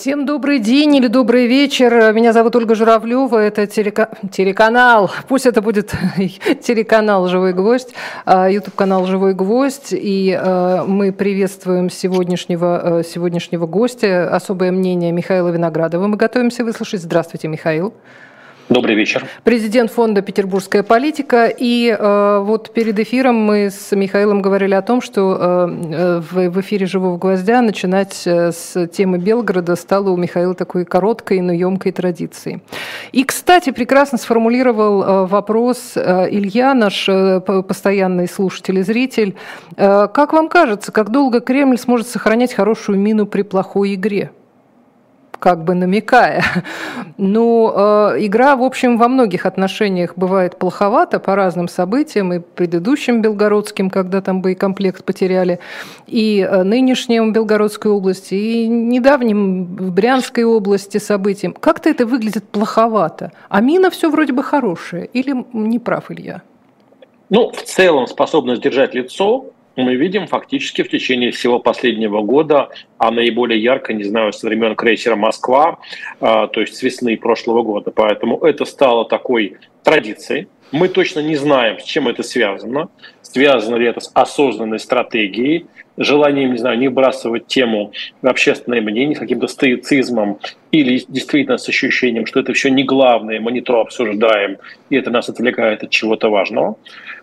Всем добрый день или добрый вечер. Меня зовут Ольга Журавлева. Это телека... телеканал. Пусть это будет телеканал «Живой гвоздь», YouTube-канал а, «Живой гвоздь». И а, мы приветствуем сегодняшнего, а, сегодняшнего гостя. Особое мнение Михаила Виноградова. Мы готовимся выслушать. Здравствуйте, Михаил. Добрый вечер. Президент фонда «Петербургская политика». И э, вот перед эфиром мы с Михаилом говорили о том, что э, в, эфире «Живого гвоздя» начинать э, с темы Белгорода стало у Михаила такой короткой, но емкой традицией. И, кстати, прекрасно сформулировал э, вопрос э, Илья, наш постоянный слушатель и зритель. Как вам кажется, как долго Кремль сможет сохранять хорошую мину при плохой игре? Как бы намекая. Ну, э, игра, в общем, во многих отношениях бывает плоховата по разным событиям, и предыдущим Белгородским, когда там боекомплект потеряли, и э, нынешним Белгородской области, и недавним в Брянской области событиям. Как-то это выглядит плоховато. А мина все вроде бы хорошая. Или не прав Илья? Ну, в целом способность держать лицо мы видим фактически в течение всего последнего года, а наиболее ярко, не знаю, со времен крейсера «Москва», а, то есть с весны прошлого года. Поэтому это стало такой традицией. Мы точно не знаем, с чем это связано. Связано ли это с осознанной стратегией, желанием, не знаю, не выбрасывать тему в общественное мнение, каким-то стоицизмом или действительно с ощущением, что это все не главное, мы не то обсуждаем, и это нас отвлекает от чего-то важного.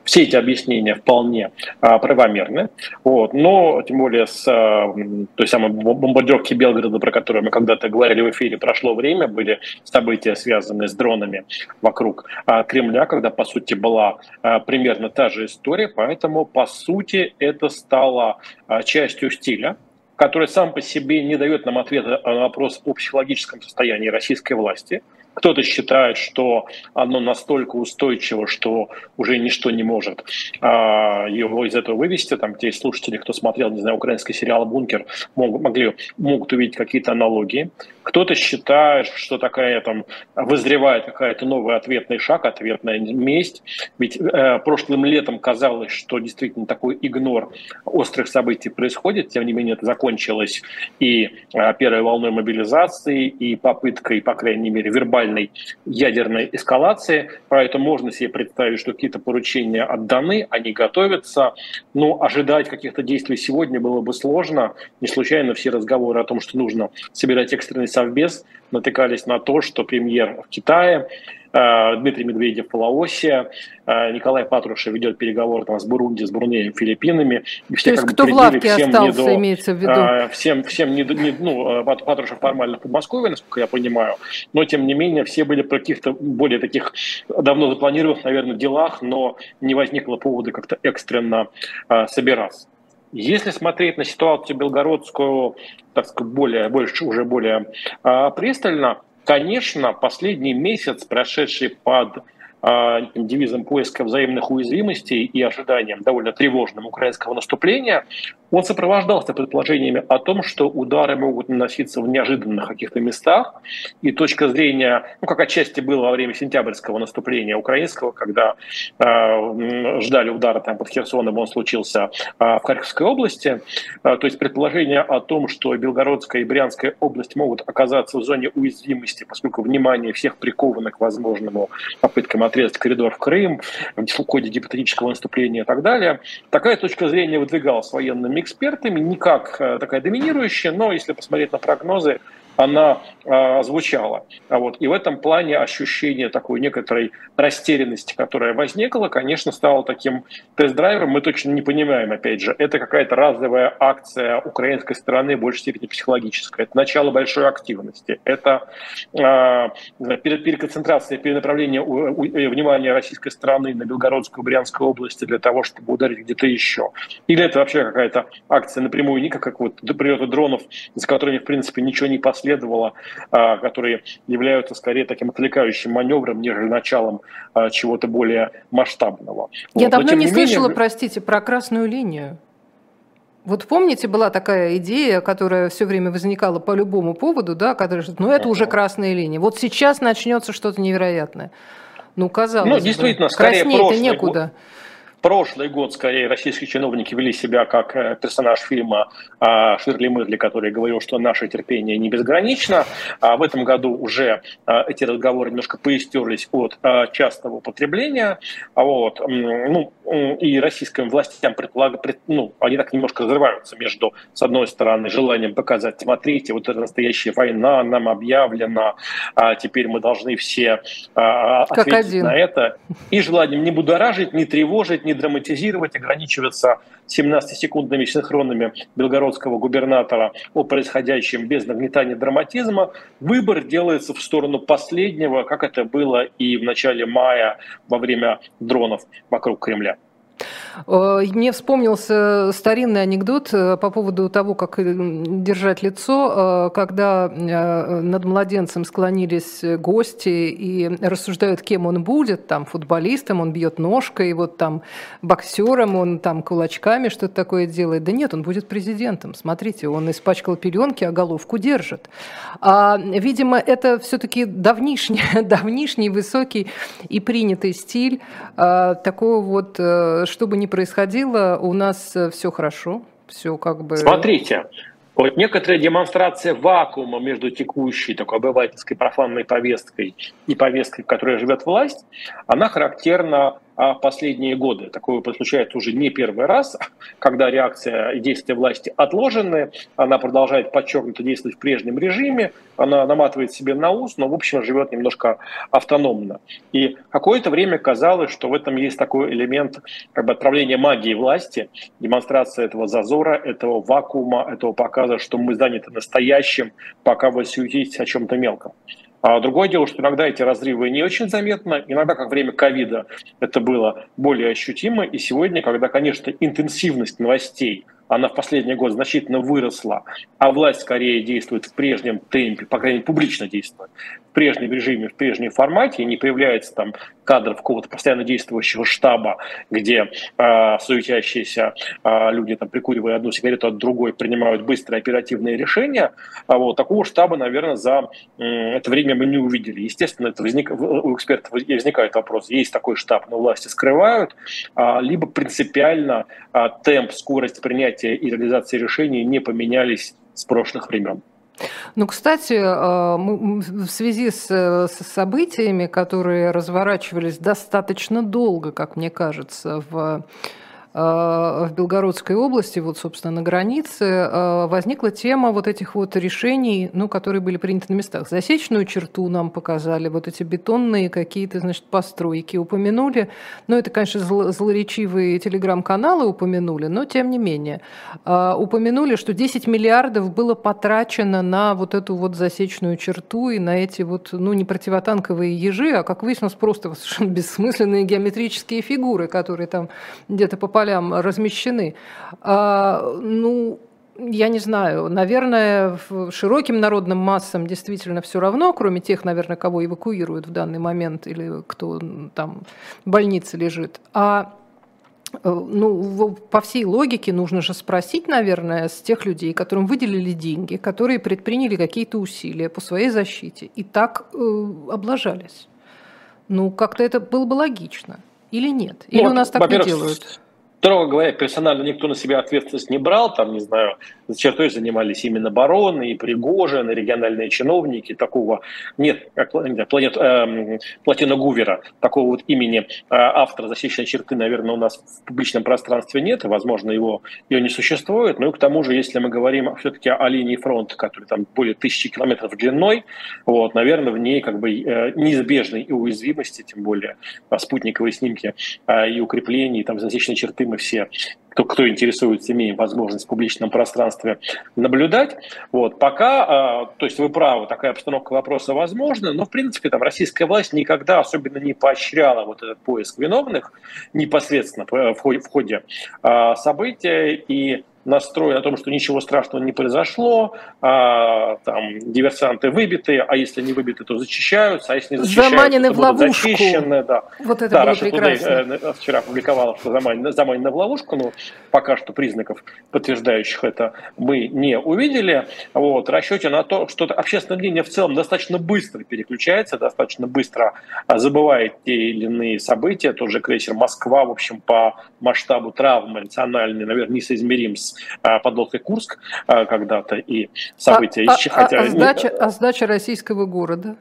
Все эти объяснения вполне а, правомерны. Вот. Но, тем более, с а, той самой бомбардировки Белгорода, про которую мы когда-то говорили в эфире, прошло время, были события, связанные с дронами вокруг а, Кремля, когда, по сути, была а, примерно та же история. Поэтому, по сути, это стало частью стиля который сам по себе не дает нам ответа на вопрос о психологическом состоянии российской власти. Кто-то считает, что оно настолько устойчиво, что уже ничто не может а, его из этого вывести. Там те слушатели, кто смотрел, не знаю, украинский сериал «Бункер», мог, могли, могут увидеть какие-то аналогии. Кто-то считает, что такая там вызревает какая-то новый ответный шаг, ответная месть. Ведь э, прошлым летом казалось, что действительно такой игнор острых событий происходит. Тем не менее, это закончилось и э, первой волной мобилизации, и попыткой, по крайней мере, вербальной глобальной ядерной эскалации, поэтому можно себе представить, что какие-то поручения отданы, они готовятся, но ожидать каких-то действий сегодня было бы сложно. Не случайно все разговоры о том, что нужно собирать экстренный совбез, натыкались на то, что премьер в Китае Дмитрий Медведев в Лаосе, э, Николай Патрушев ведет переговоры там, с Бурунди, с Брунеем, Филиппинами. И все, То есть кто в лавке остался, до, имеется в виду? Э, всем, всем не, не, ну, Патрушев формально в Подмосковье, насколько я понимаю, но тем не менее все были про каких-то более таких давно запланированных, наверное, делах, но не возникло повода как-то экстренно собираться. Если смотреть на ситуацию белгородскую, так сказать, более, больше, уже более э, пристально, Конечно, последний месяц, прошедший под а, девизом поиска взаимных уязвимостей и ожиданием довольно тревожным украинского наступления, он сопровождался предположениями о том, что удары могут наноситься в неожиданных каких-то местах, и точка зрения, ну, как отчасти было во время сентябрьского наступления украинского, когда э, ждали удара там под Херсоном, он случился э, в Харьковской области, э, то есть предположение о том, что Белгородская и Брянская область могут оказаться в зоне уязвимости, поскольку внимание всех приковано к возможному попыткам отрезать коридор в Крым, в ходе гипотетического наступления и так далее, такая точка зрения выдвигалась военными экспертами, не как э, такая доминирующая, но если посмотреть на прогнозы, она э, звучала. А вот, и в этом плане ощущение такой некоторой растерянности, которая возникла, конечно, стало таким тест-драйвером. Мы точно не понимаем, опять же, это какая-то разовая акция украинской стороны, в большей степени психологическая. Это начало большой активности. Это э, переконцентрация, перенаправление э, внимания российской стороны на Белгородскую, Брянскую область для того, чтобы ударить где-то еще. Или это вообще какая-то акция напрямую, не как вот прилеты дронов, за которыми, в принципе, ничего не последует последовало, а, которые являются скорее таким отвлекающим маневром, нежели началом а, чего-то более масштабного. Я вот. давно не, не слышала, менее... простите, про красную линию. Вот помните, была такая идея, которая все время возникала по любому поводу, да, которая, ну это уже красная линия. Вот сейчас начнется что-то невероятное. Ну, казалось ну, действительно, бы, краснее-то некуда. Год Прошлый год, скорее, российские чиновники вели себя как э, персонаж фильма а, Ширли Мырли, который говорил, что наше терпение не безгранично. А в этом году уже а, эти разговоры немножко поистерлись от частого употребления. Вот. Ну, и российским властям предполаг... ну, они так немножко разрываются между, с одной стороны, желанием показать, смотрите, вот это настоящая война нам объявлена, а теперь мы должны все ответить на это, и желанием не будоражить, не тревожить, не драматизировать, ограничиваться 17-секундными синхронами белгородского губернатора о происходящем без нагнетания драматизма, выбор делается в сторону последнего, как это было и в начале мая во время дронов вокруг Кремля. Э, мне вспомнился старинный анекдот э, по поводу того, как э, держать лицо, когда над младенцем склонились гости и рассуждают, кем он будет, там футболистом, он бьет ножкой, вот там боксером, он там кулачками что-то такое делает. Да нет, он будет президентом. Смотрите, он испачкал пеленки, а головку держит. А, видимо, это все-таки давнишний, давнишний, высокий и принятый стиль а, такого вот, чтобы не ни происходило, у нас э, все хорошо, все как бы... Смотрите, вот некоторая демонстрация вакуума между текущей такой обывательской профанной повесткой и повесткой, в которой живет власть, она характерна а последние годы. Такое случается уже не первый раз, когда реакция и действия власти отложены, она продолжает подчеркнуто действовать в прежнем режиме, она наматывает себе на ус, но, в общем, живет немножко автономно. И какое-то время казалось, что в этом есть такой элемент как бы отправления магии власти, демонстрация этого зазора, этого вакуума, этого показа, что мы заняты настоящим, пока вы суетитесь о чем-то мелком. А другое дело, что иногда эти разрывы не очень заметны, иногда, как время ковида, это было более ощутимо, и сегодня, когда, конечно, интенсивность новостей – она в последний год значительно выросла, а власть скорее действует в прежнем темпе, по крайней мере, публично действует, в прежнем режиме, в прежнем формате, не появляется там кадров какого-то постоянно действующего штаба, где э, суетящиеся э, люди, там, прикуривая одну сигарету от другой, принимают быстрые оперативные решения. А вот такого штаба, наверное, за э, это время мы не увидели. Естественно, это возник, у экспертов возникает вопрос, есть такой штаб, но власти скрывают, э, либо принципиально э, темп, скорость принятия и реализации решений не поменялись с прошлых времен. Ну, кстати, э, в связи с, с событиями, которые разворачивались достаточно долго, как мне кажется, в Э, в Белгородской области, вот, собственно, на границе, э, возникла тема вот этих вот решений, ну, которые были приняты на местах. Засечную черту нам показали, вот эти бетонные какие-то, значит, постройки упомянули. Ну, это, конечно, злоречивые телеграм-каналы упомянули, но тем не менее. Э, упомянули, что 10 миллиардов было потрачено на вот эту вот засечную черту и на эти вот, ну, не противотанковые ежи, а, как выяснилось, просто совершенно бессмысленные геометрические фигуры, которые там где-то попали полям размещены. А, ну, я не знаю, наверное, широким народным массам действительно все равно, кроме тех, наверное, кого эвакуируют в данный момент или кто там в больнице лежит. А э, ну, по всей логике нужно же спросить, наверное, с тех людей, которым выделили деньги, которые предприняли какие-то усилия по своей защите и так э, облажались. Ну, как-то это было бы логично. Или нет? Или вот, у нас так не делают? Строго говоря, персонально никто на себя ответственность не брал, там, не знаю, за чертой занимались именно бароны, и Пригожин, и региональные чиновники, такого нет, как планет, э, Платина Гувера, такого вот имени э, автора засечной черты, наверное, у нас в публичном пространстве нет, и, возможно, его, ее не существует, ну и к тому же, если мы говорим все-таки о линии фронта, которая там более тысячи километров длиной, вот, наверное, в ней как бы э, неизбежной и уязвимости, тем более э, спутниковые снимки э, и укрепления, и там засечной черты мы все, кто, кто интересуется, имеем возможность в публичном пространстве наблюдать. Вот, пока, а, то есть вы правы, такая обстановка вопроса возможна, но в принципе там российская власть никогда особенно не поощряла вот этот поиск виновных непосредственно в ходе, в ходе а, события и настрой о том, что ничего страшного не произошло, а, там диверсанты выбиты, а если не выбиты, то зачищаются, а если не зачищаются, заманены то в ловушку. зачищены. Да. Вот это да, было Раша прекрасно. Today, э, вчера публиковала, что заманены, заманены в ловушку, но пока что признаков, подтверждающих это, мы не увидели. Вот, в расчете на то, что общественное мнение в целом достаточно быстро переключается, достаточно быстро забывает те или иные события. Тот же крейсер «Москва», в общем, по масштабу травмы эмоциональный, наверное, несоизмерим с а, подлодкой «Курск» а, когда-то, и события... А, а, хотя... а, сдача, а сдача российского города?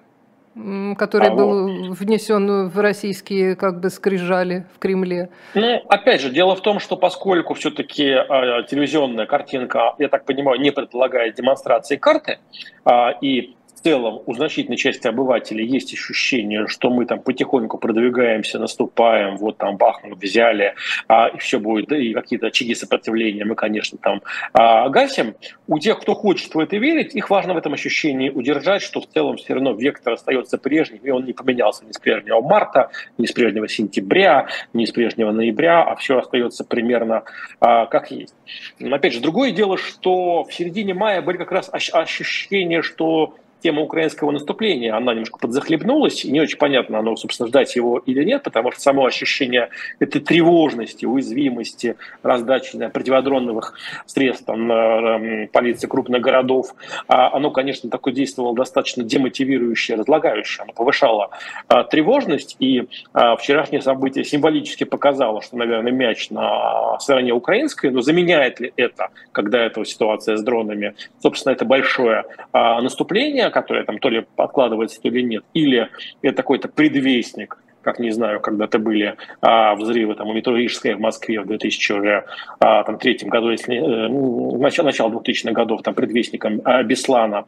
который а был вот. внесен в российские как бы скрижали в Кремле? Ну, опять же, дело в том, что поскольку все-таки э, телевизионная картинка, я так понимаю, не предполагает демонстрации карты, э, и целом у значительной части обывателей есть ощущение, что мы там потихоньку продвигаемся, наступаем, вот там Бахмут взяли, а, и все будет, и какие-то очаги сопротивления мы, конечно, там а, гасим. У тех, кто хочет в это верить, их важно в этом ощущении удержать, что в целом все равно вектор остается прежним, и он не поменялся ни с прежнего марта, ни с прежнего сентября, ни с прежнего ноября, а все остается примерно а, как есть. Опять же, другое дело, что в середине мая были как раз ощущения, что тема украинского наступления, она немножко подзахлебнулась, и не очень понятно, оно, собственно, ждать его или нет, потому что само ощущение этой тревожности, уязвимости, раздачи да, противодронных средств там, на полиции крупных городов, а, оно, конечно, такое действовало достаточно демотивирующее, разлагающее, оно повышало а, тревожность, и а, вчерашнее событие символически показало, что, наверное, мяч на стороне украинской, но заменяет ли это, когда эта ситуация с дронами, собственно, это большое наступление, которая там то ли откладывается, то ли нет, или это какой-то предвестник как не знаю, когда-то были а, взрывы там у метро Рижская в Москве в 2003 а, году, если э, начало, начало 2000-х годов, там предвестником а, Беслана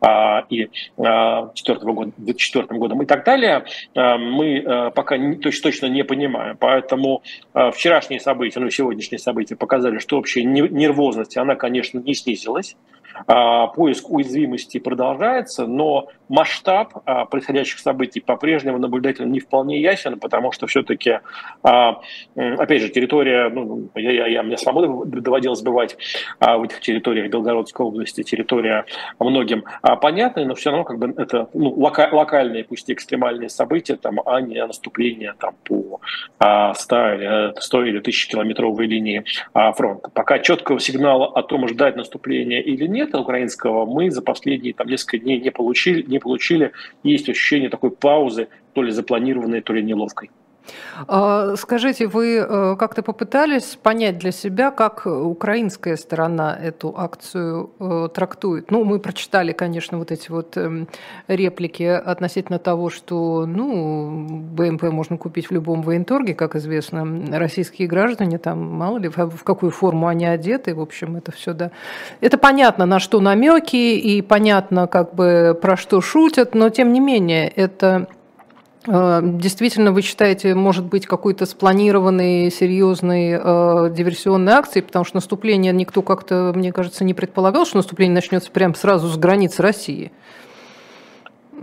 а, и а, 4 года, 2004 годом и так далее, а, мы а, пока не, точно, точно не понимаем. Поэтому а, вчерашние события, ну сегодняшние события показали, что общая нервозность, она, конечно, не снизилась. А, поиск уязвимости продолжается, но масштаб а, происходящих событий по-прежнему наблюдателям не вполне ясен, потому что все-таки, а, опять же, территория, ну, я, я, я, мне самому доводилось бывать в этих территориях Белгородской области, территория многим понятная, но все равно как бы это ну, лока, локальные, пусть и экстремальные события, там, а не наступление там, по 100 или, 100 или 1000 километровой линии фронта. Пока четкого сигнала о том, ждать наступления или нет, ответа украинского мы за последние там, несколько дней не получили, не получили. Есть ощущение такой паузы, то ли запланированной, то ли неловкой. А, скажите, вы э, как-то попытались понять для себя, как украинская сторона эту акцию э, трактует? Ну, мы прочитали, конечно, вот эти вот эм, реплики относительно того, что, ну, БМП можно купить в любом военторге, как известно, российские граждане, там, мало ли, в какую форму они одеты, в общем, это все, да. Это понятно, на что намеки, и понятно, как бы, про что шутят, но, тем не менее, это действительно, вы считаете, может быть какой-то спланированной, серьезной э, диверсионной акции, потому что наступление никто как-то, мне кажется, не предполагал, что наступление начнется прямо сразу с границ России.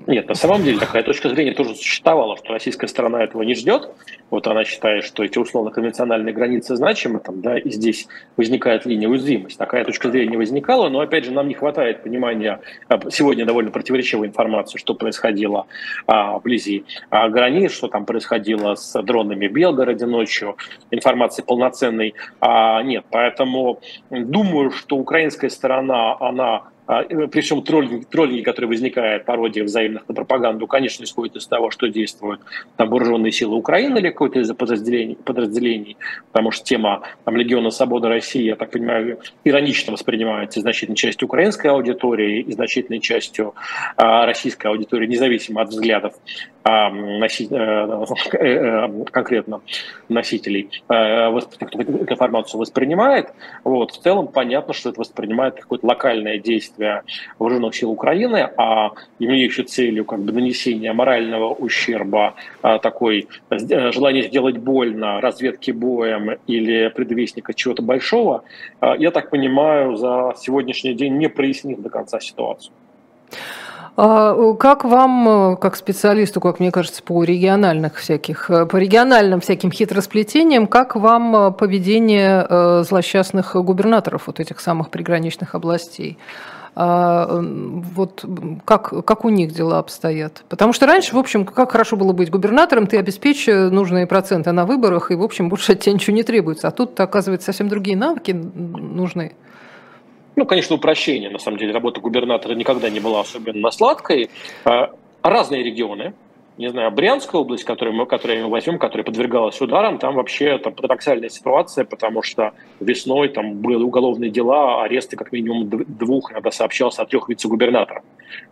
Нет, на самом деле такая точка зрения тоже существовала, что российская сторона этого не ждет. Вот она считает, что эти условно-конвенциональные границы значимы, там, да, и здесь возникает линия уязвимости. Такая точка зрения возникала, но, опять же, нам не хватает понимания, сегодня довольно противоречивой информации, что происходило а, вблизи а, границ, что там происходило с дронами в Белгороде ночью. Информации полноценной а, нет. Поэтому думаю, что украинская сторона, она а, при всем троллинге, троллинге, который возникает, пародия взаимных на пропаганду, конечно, исходит из того, что действуют там, вооруженные силы Украины или какое-то из подразделений, подразделений, потому что тема там, Легиона Свободы России, я так понимаю, иронично воспринимается значительной частью украинской аудитории и значительной частью а, российской аудитории, независимо от взглядов а, носи, э, конкретно носителей, кто эту информацию воспринимает. Вот. В целом понятно, что это воспринимает какое-то локальное действие вооруженных сил Украины, а имеющей целью как бы нанесение морального ущерба, а, такой желание сделать больно, разведки боем или предвестника чего-то большого, я так понимаю, за сегодняшний день не прояснив до конца ситуацию. А как вам, как специалисту, как мне кажется, по региональных всяких, по региональным всяким хитросплетениям, как вам поведение э, злосчастных губернаторов вот этих самых приграничных областей? А, вот как, как у них дела обстоят. Потому что раньше, в общем, как хорошо было быть губернатором, ты обеспечишь нужные проценты на выборах, и, в общем, больше от тебя ничего не требуется. А тут, оказывается, совсем другие навыки нужны. Ну, конечно, упрощение. На самом деле, работа губернатора никогда не была особенно сладкой. А, разные регионы, не знаю, Брянская область, которую мы, которую мы возьмем, которая подвергалась ударам, там вообще там, парадоксальная ситуация, потому что весной там были уголовные дела, аресты как минимум двух, иногда сообщался о трех вице-губернаторов.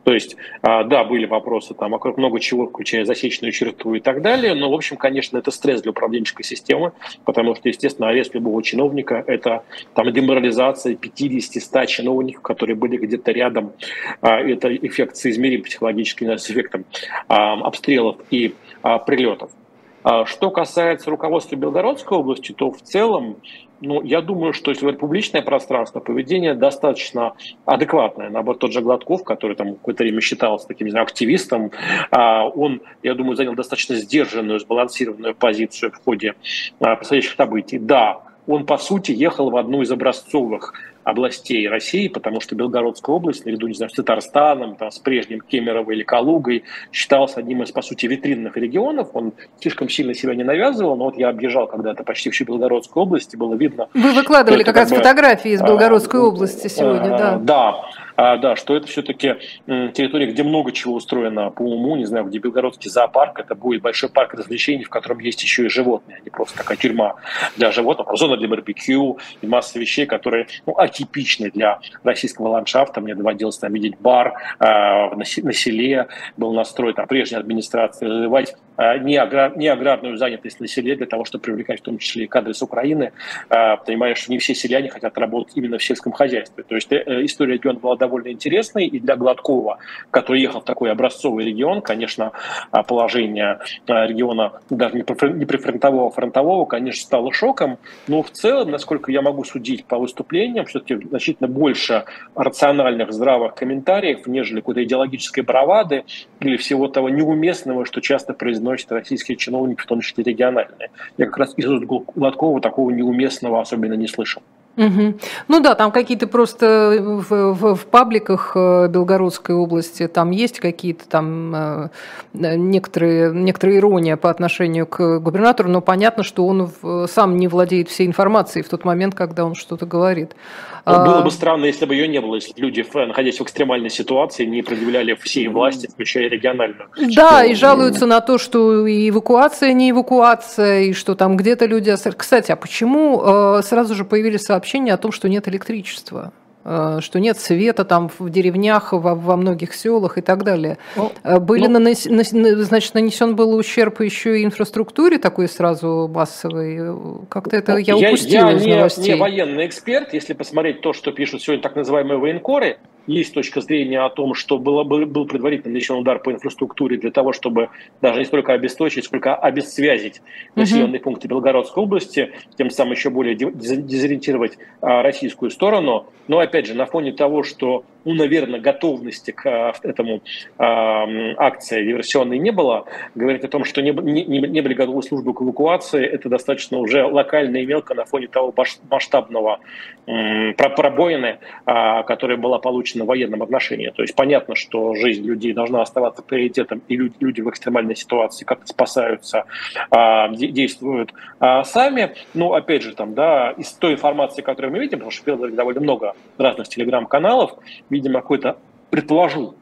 То есть, а, да, были вопросы там вокруг много чего, включая засечную черту и так далее, но, в общем, конечно, это стресс для управленческой системы, потому что, естественно, арест любого чиновника – это там деморализация 50-100 чиновников, которые были где-то рядом. А, это эффект соизмерим психологически с эффектом а, обстрелов и прилетов. Что касается руководства Белгородской области, то в целом ну, я думаю, что если говорить публичное пространство, поведение достаточно адекватное. Наоборот, тот же Гладков, который там какое-то время считался таким, не знаю, активистом, а, он, я думаю, занял достаточно сдержанную, сбалансированную позицию в ходе а, происходящих событий. Да, он, по сути, ехал в одну из образцовых областей России, потому что Белгородская область, наряду, не знаю, с Татарстаном, там, с прежним Кемерово или Калугой, считался одним из, по сути, витринных регионов. Он слишком сильно себя не навязывал, но вот я объезжал когда-то почти всю Белгородскую область, и было видно... Вы выкладывали как раз бы, фотографии из Белгородской а, области сегодня, а, да. Да, а, да, что это все-таки территория, где много чего устроено по уму, не знаю, где Белгородский зоопарк, это будет большой парк развлечений, в котором есть еще и животные, а не просто такая тюрьма для животных, а зона для барбекю и масса вещей, которые ну, атипичны для российского ландшафта. Мне доводилось там видеть бар э, на, на селе, был настроен там прежняя администрация развивать не, аграр, не аграрную занятость на селе для того, чтобы привлекать в том числе и кадры с Украины. Э, понимаешь, что не все селяне хотят работать именно в сельском хозяйстве. То есть э, история региона была довольно интересной, и для Гладкова, который ехал в такой образцовый регион, конечно, а, положение а, региона даже не прифронтового, фронтового, конечно, стало шоком, но в целом, насколько я могу судить по выступлениям, все-таки значительно больше рациональных, здравых комментариев, нежели какой-то идеологической бравады или всего того неуместного, что часто произносят российские чиновники, в том числе региональные. Я как раз из Гладкова такого неуместного особенно не слышал. Угу. Ну да, там какие-то просто в, в, в пабликах э, Белгородской области там есть какие-то там э, некоторые, некоторые ирония по отношению к губернатору, но понятно, что он сам не владеет всей информацией в тот момент, когда он что-то говорит. Ну, было бы странно, если бы ее не было, если люди, находясь в экстремальной ситуации, не предъявляли всей власти, включая региональную. Да, что... и жалуются на то, что и эвакуация не эвакуация, и что там где-то люди... Кстати, а почему э, сразу же появились сообщения о том, что нет электричества? Э, что нет света там в деревнях, во, во многих селах и так далее. Ну, э, Были ну, нанес, значит, нанесен был ущерб еще и инфраструктуре такой сразу массовой. Как-то это ну, я, я упустила я из не, новостей. не военный эксперт, если посмотреть то, что пишут сегодня так называемые военкоры, есть точка зрения о том, что было, был предварительно нанесен удар по инфраструктуре для того, чтобы даже не столько обесточить, сколько обесцвязить населенные uh-huh. пункты Белгородской области, тем самым еще более дезориентировать а, российскую сторону. Но опять же, на фоне того, что ну, наверное, готовности к а, этому э, акции диверсионной не было. Говорить о том, что не, не, не были готовы службы к эвакуации, это достаточно уже локально и мелко на фоне того масштабного пробоины, которая была получена в военном отношении. То есть понятно, что жизнь людей должна оставаться приоритетом, и люди, в экстремальной ситуации как-то спасаются, э, действуют э, сами. Но опять же, там, да, из той информации, которую мы видим, потому что довольно много разных телеграм-каналов, видимо, какой-то, предположу,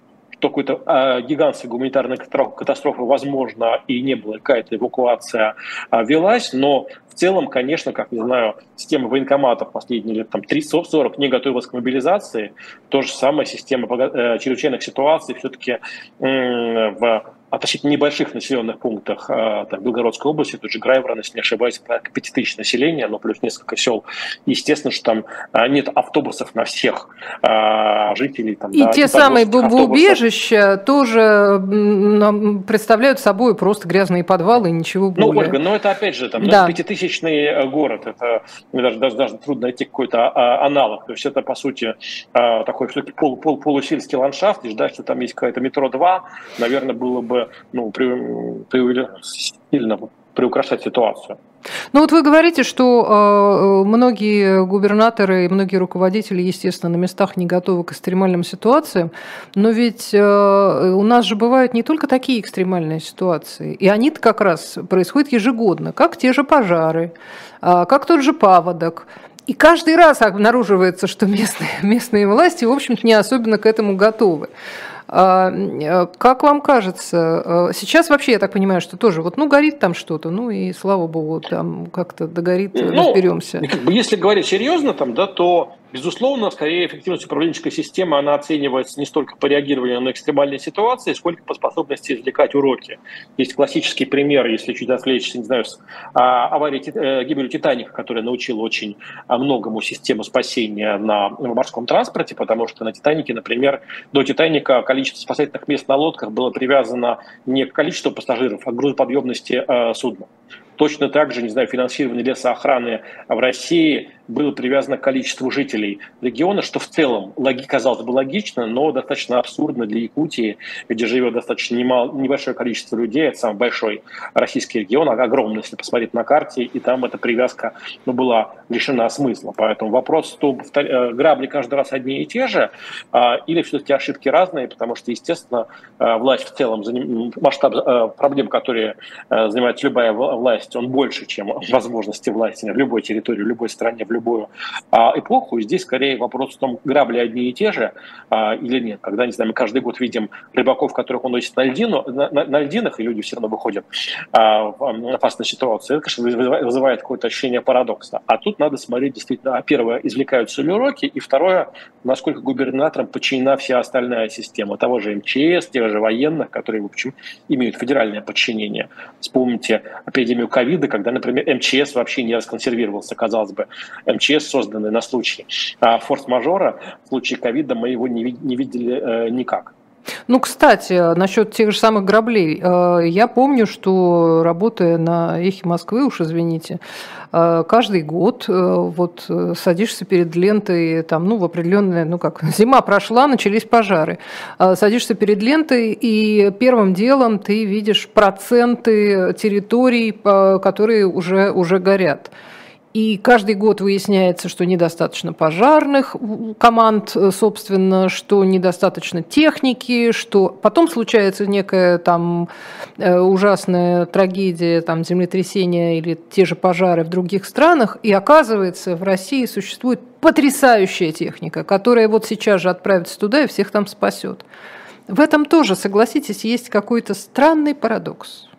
какой-то э, гигантской гуманитарной катастрофы, возможно, и не было, какая-то эвакуация э, велась, но в целом, конечно, как, не знаю, система военкоматов последние лет там 30-40 не готовилась к мобилизации, то же самое система э, чрезвычайных ситуаций все-таки э, в относительно небольших населенных пунктах там, Белгородской области, тут же Грайворон, если не ошибаюсь, порядка 5 тысяч населения, но плюс несколько сел. Естественно, что там нет автобусов на всех жителей. Там, и да, те самые бомбоубежища тоже представляют собой просто грязные подвалы и ничего более. Ну, Ольга, но это опять же там, ну, да. пятитысячный э, город, это даже, даже, даже трудно найти какой-то а, аналог. То есть это, по сути, а, такой все-таки пол, пол, полусельский ландшафт, и ждать, что там есть какая-то метро 2, наверное, было бы ну, при, при, сильно приукрашать ситуацию. Ну вот вы говорите, что э, многие губернаторы и многие руководители, естественно, на местах не готовы к экстремальным ситуациям, но ведь э, у нас же бывают не только такие экстремальные ситуации, и они-то как раз происходят ежегодно, как те же пожары, э, как тот же паводок. И каждый раз обнаруживается, что местные, местные власти, в общем-то, не особенно к этому готовы. А, э, как вам кажется, э, сейчас вообще, я так понимаю, что тоже вот, ну, горит там что-то, ну, и слава богу, там как-то догорит, ну, разберемся. Если говорить серьезно, там, да, то Безусловно, скорее эффективность управленческой системы, она оценивается не столько по реагированию на экстремальные ситуации, сколько по способности извлекать уроки. Есть классический пример, если чуть отвлечься, не знаю, а, аварии э, гибели Титаника, которая научила очень а, многому систему спасения на морском транспорте, потому что на Титанике, например, до Титаника количество спасательных мест на лодках было привязано не к количеству пассажиров, а к грузоподъемности э, судна. Точно так же, не знаю, финансирование лесоохраны в России было привязано к количеству жителей региона, что в целом, казалось бы, логично, но достаточно абсурдно для Якутии, где живет достаточно немало, небольшое количество людей. Это самый большой российский регион, огромный, если посмотреть на карте, и там эта привязка ну, была лишена смысла. Поэтому вопрос, то э, грабли каждый раз одни и те же, а, или все-таки ошибки разные, потому что, естественно, э, власть в целом, масштаб э, проблем, которые занимает любая власть, он больше, чем возможности власти в любой территории, в любой стране, в любую а, эпоху. И здесь скорее вопрос в том, грабли одни и те же а, или нет. Когда, не знаю, мы каждый год видим рыбаков, которых он на, льдину, на, на, на льдинах, и люди все равно выходят а, в опасную ситуацию. Это, конечно, вызывает какое-то ощущение парадокса. А тут надо смотреть действительно, а первое, извлекаются ли уроки, и второе, насколько губернаторам подчинена вся остальная система того же МЧС, тех же военных, которые, в общем, имеют федеральное подчинение. Вспомните эпидемию ковида, когда, например, МЧС вообще не расконсервировался, казалось бы, МЧС, созданный на случай а форс-мажора, в случае ковида мы его не, не видели э, никак. Ну, кстати, насчет тех же самых граблей. Э, я помню, что работая на эхе Москвы, уж извините, э, каждый год вот садишься перед лентой, там, ну, в определенное, ну как, зима прошла, начались пожары. Садишься перед лентой, и первым делом ты видишь проценты территорий, которые уже, уже горят. И каждый год выясняется, что недостаточно пожарных команд, э, собственно, что недостаточно техники, что потом случается некая там э, ужасная трагедия, там землетрясение или те же пожары в других странах, и оказывается, в России существует потрясающая техника, которая вот сейчас же отправится туда и всех там спасет. В этом тоже, согласитесь, есть какой-то странный парадокс.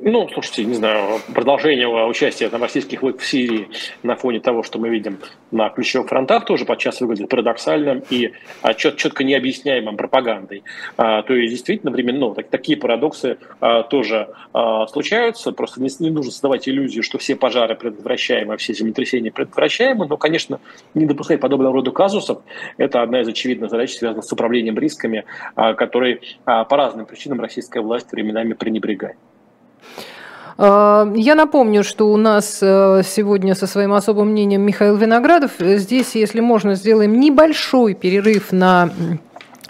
Ну, слушайте, не знаю, продолжение участия там, российских войск в Сирии на фоне того, что мы видим на ключевых фронтах, тоже подчас выглядит парадоксальным и а, чет, четко необъясняемым пропагандой. А, то есть, действительно, например, ну, так, такие парадоксы а, тоже а, случаются. Просто не, не нужно создавать иллюзию, что все пожары предотвращаемы, а все землетрясения предотвращаемы. Но, конечно, не допускать подобного рода казусов – это одна из очевидных задач, связанных с управлением рисками, а, которые а, по разным причинам российская власть временами пренебрегает. А, я напомню, что у нас э, сегодня со своим особым мнением Михаил Виноградов. Здесь, если можно, сделаем небольшой перерыв на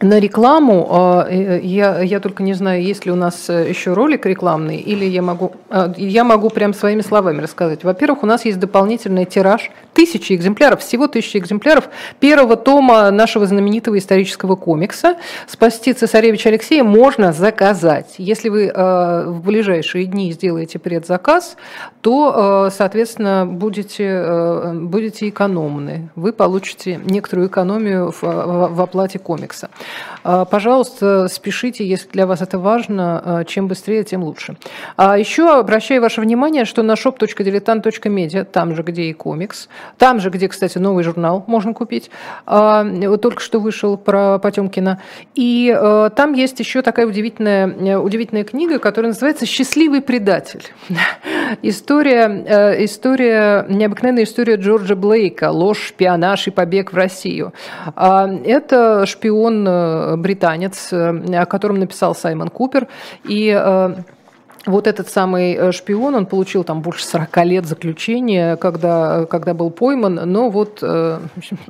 на рекламу. А, э, я, я только не знаю, есть ли у нас э, еще ролик рекламный, или я могу, а, я могу прям своими словами рассказать. Во-первых, у нас есть дополнительный тираж, тысячи экземпляров, всего тысячи экземпляров первого тома нашего знаменитого исторического комикса «Спасти цесаревича Алексея» можно заказать. Если вы э, в ближайшие дни сделаете предзаказ, то, соответственно, будете, будете экономны. Вы получите некоторую экономию в, в оплате комикса. Пожалуйста, спешите, если для вас это важно. Чем быстрее, тем лучше. А еще обращаю ваше внимание, что на shop.diletant.media, там же, где и комикс, там же, где, кстати, новый журнал можно купить, вот только что вышел про Потемкина, и там есть еще такая удивительная, удивительная книга, которая называется «Счастливый предатель». История, э, история, необыкновенная история Джорджа Блейка «Ложь, шпионаж и побег в Россию». А, это шпион-британец, э, о котором написал Саймон Купер. И э, вот этот самый э, шпион, он получил там больше 40 лет заключения, когда, когда был пойман, но вот, э,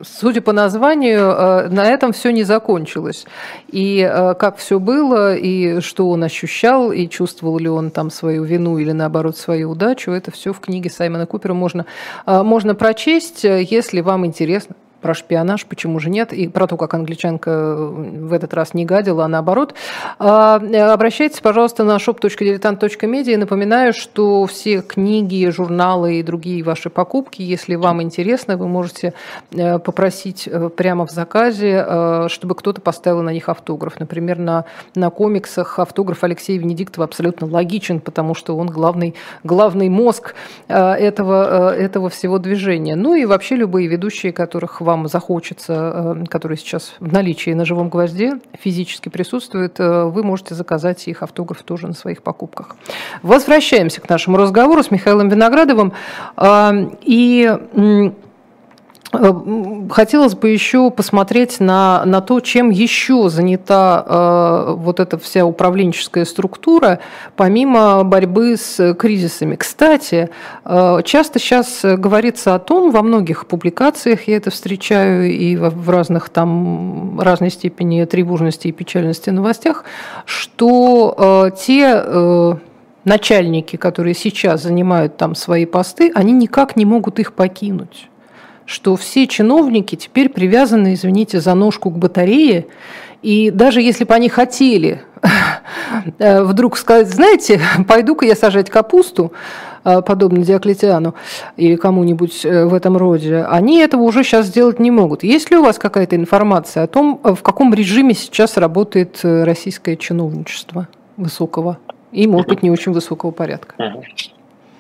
судя по названию, э, на этом все не закончилось. И как все было, и что он ощущал, и чувствовал ли он там свою вину или наоборот свою удачу, это все в книге Саймона Купера можно, можно прочесть, если вам интересно про шпионаж, почему же нет, и про то, как англичанка э, в этот раз не гадила, а наоборот. А, э, обращайтесь, пожалуйста, на shop.diletant.media. Напоминаю, что все книги, журналы и другие ваши покупки, если вам интересно, вы можете э, попросить прямо в заказе, чтобы кто-то поставил на них автограф. Например, на, на комиксах автограф Алексея Венедиктова абсолютно логичен, потому что он главный, главный мозг этого, этого всего движения. Ну и вообще любые ведущие, которых вам вам захочется, э, которые сейчас в наличии на живом гвозде физически присутствуют, э, вы можете заказать их автограф тоже на своих покупках. Возвращаемся к нашему разговору с Михаилом Виноградовым. А, и Э, хотелось бы еще посмотреть на, на то, чем еще занята э, вот эта вся управленческая структура, помимо борьбы с кризисами. Кстати, э, часто сейчас говорится о том, во многих публикациях я это встречаю и в, в разных там разной степени тревожности и печальности новостях, что э, те э, начальники, которые сейчас занимают там свои посты, они никак не могут их покинуть что все чиновники теперь привязаны, извините, за ножку к батарее, и даже если бы они хотели э, вдруг сказать, знаете, пойду-ка я сажать капусту, э, подобно Диоклетиану или кому-нибудь э, в этом роде, они этого уже сейчас сделать не могут. Есть ли у вас какая-то информация о том, в каком режиме сейчас работает российское чиновничество высокого и, может быть, не очень высокого порядка?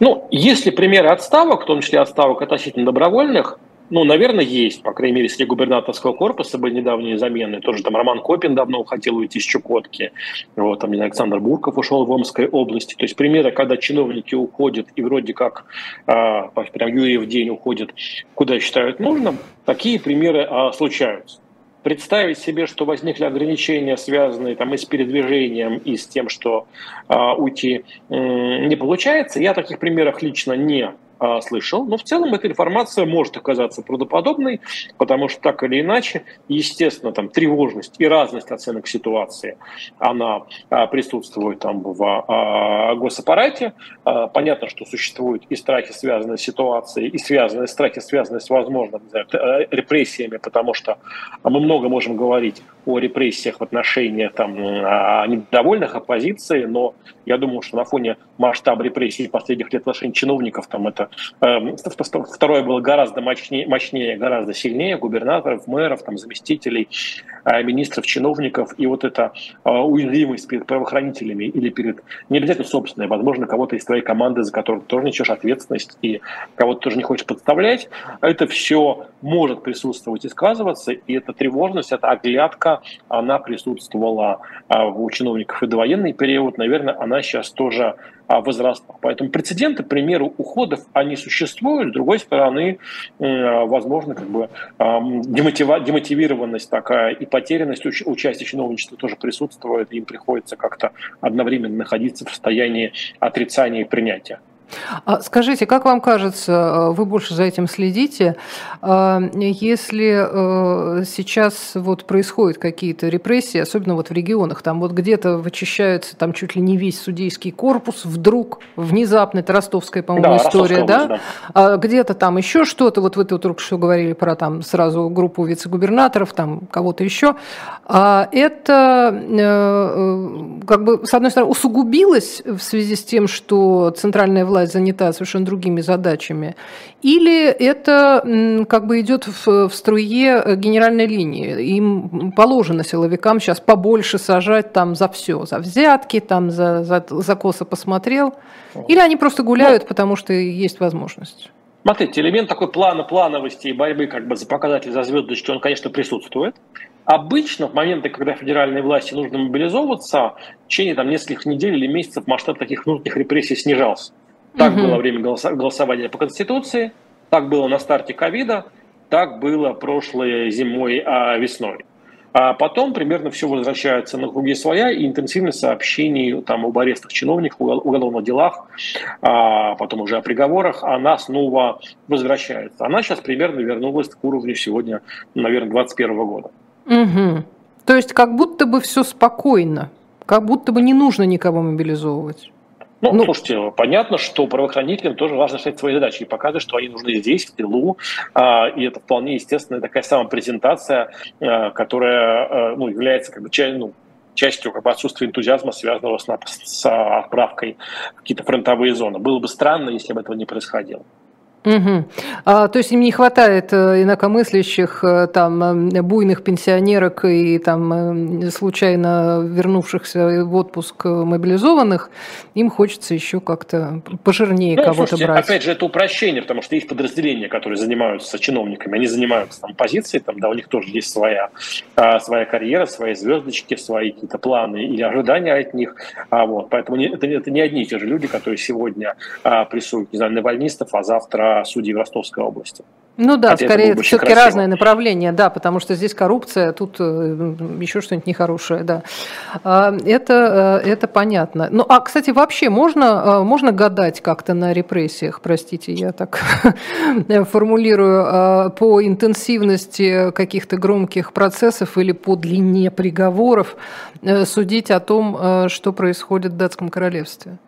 Ну, если примеры отставок, в том числе отставок относительно добровольных, ну, наверное, есть. По крайней мере, среди губернаторского корпуса были недавние замены. Тоже там Роман Копин давно хотел уйти с Чукотки. Вот, там, Александр Бурков ушел в Омской области. То есть примеры, когда чиновники уходят и вроде как а, прям Юрьев день уходит, куда считают нужным, такие примеры а, случаются. Представить себе, что возникли ограничения, связанные там и с передвижением, и с тем, что а, уйти м- не получается, я таких примеров лично не а, слышал, но в целом эта информация может оказаться правдоподобной, потому что так или иначе, естественно, там тревожность и разность оценок ситуации, она а, присутствует там в а, госаппарате. Понятно, что существуют и страхи, связанные с ситуацией, и связанные страхи, связанные с возможными знаю, репрессиями, потому что мы много можем говорить о репрессиях в отношении там, недовольных оппозиции, но я думаю, что на фоне масштаба репрессий последних лет в отношении чиновников там это второе было гораздо мощнее, мощнее, гораздо сильнее губернаторов, мэров, там, заместителей, э, министров, чиновников. И вот эта э, уязвимость перед правоохранителями или перед, не обязательно собственной, возможно, кого-то из твоей команды, за которого ты тоже несешь ответственность и кого-то тоже не хочешь подставлять, это все может присутствовать и сказываться. И эта тревожность, эта оглядка, она присутствовала э, у чиновников и довоенный период. Наверное, она сейчас тоже а, возрастах. Поэтому прецеденты, к примеру, уходов, они существуют. С другой стороны, возможно, как бы демотивированность такая и потерянность участия чиновничества тоже присутствует. Им приходится как-то одновременно находиться в состоянии отрицания и принятия. А скажите, как вам кажется, э, вы больше за этим следите, а, если э, сейчас вот происходят какие-то репрессии, особенно вот в регионах, там вот где-то вычищается там чуть ли не весь судейский корпус, вдруг, внезапно, это ростовская, по-моему, да, история, да? да? А где-то там еще что-то, вот вы тут только что говорили про там сразу группу вице-губернаторов, там кого-то еще. А это э, как бы, с одной стороны, усугубилось в связи с тем, что центральная власть занята совершенно другими задачами, или это как бы идет в, в струе генеральной линии? Им положено силовикам сейчас побольше сажать там за все, за взятки, там за, за, за косо посмотрел, или они просто гуляют, ну, потому что есть возможность? Смотрите, элемент такой плана плановости и борьбы как бы за показатель, за звездочки, он, конечно, присутствует. Обычно в моменты, когда федеральной власти нужно мобилизовываться, в течение там, нескольких недель или месяцев масштаб таких внутренних репрессий снижался. Так угу. было время голосования по Конституции, так было на старте ковида, так было прошлой зимой, а весной. А потом примерно все возвращается на круги своя, и интенсивность сообщений там, об арестах чиновников, уголовных делах, а потом уже о приговорах, она снова возвращается. Она сейчас примерно вернулась к уровню сегодня, наверное, 2021 года. Угу. То есть как будто бы все спокойно, как будто бы не нужно никого мобилизовывать. Ну, ну, слушайте, понятно, что правоохранителям тоже важно решать свои задачи и показывать, что они нужны здесь, в тылу, а, и это вполне естественная такая самопрезентация, а, которая а, ну, является как бы ну, частью как бы, отсутствия энтузиазма, связанного с, с отправкой в какие-то фронтовые зоны. Было бы странно, если бы этого не происходило. Угу. А, то есть им не хватает э, инакомыслящих, э, там, э, буйных пенсионерок и там случайно вернувшихся в отпуск мобилизованных, им хочется еще как-то пожирнее ну, кого-то брать. Опять же, это упрощение, потому что есть подразделения, которые занимаются чиновниками, они занимаются там позицией, там, да, у них тоже есть своя, а, своя карьера, свои звездочки, свои какие-то планы или ожидания от них. А, вот, поэтому это, это не одни и те же люди, которые сегодня а, прессуют, не знаю, навальнистов, а завтра судей в Ростовской области. Ну да, Хотя скорее, это, все-таки разное направление, да, потому что здесь коррупция, тут э, еще что-нибудь нехорошее, да. А, это, э, это понятно. Ну, а, кстати, вообще можно, э, можно гадать как-то на репрессиях, простите, я так формулирую, а, по интенсивности каких-то громких процессов или по длине приговоров судить о том, что происходит в датском королевстве?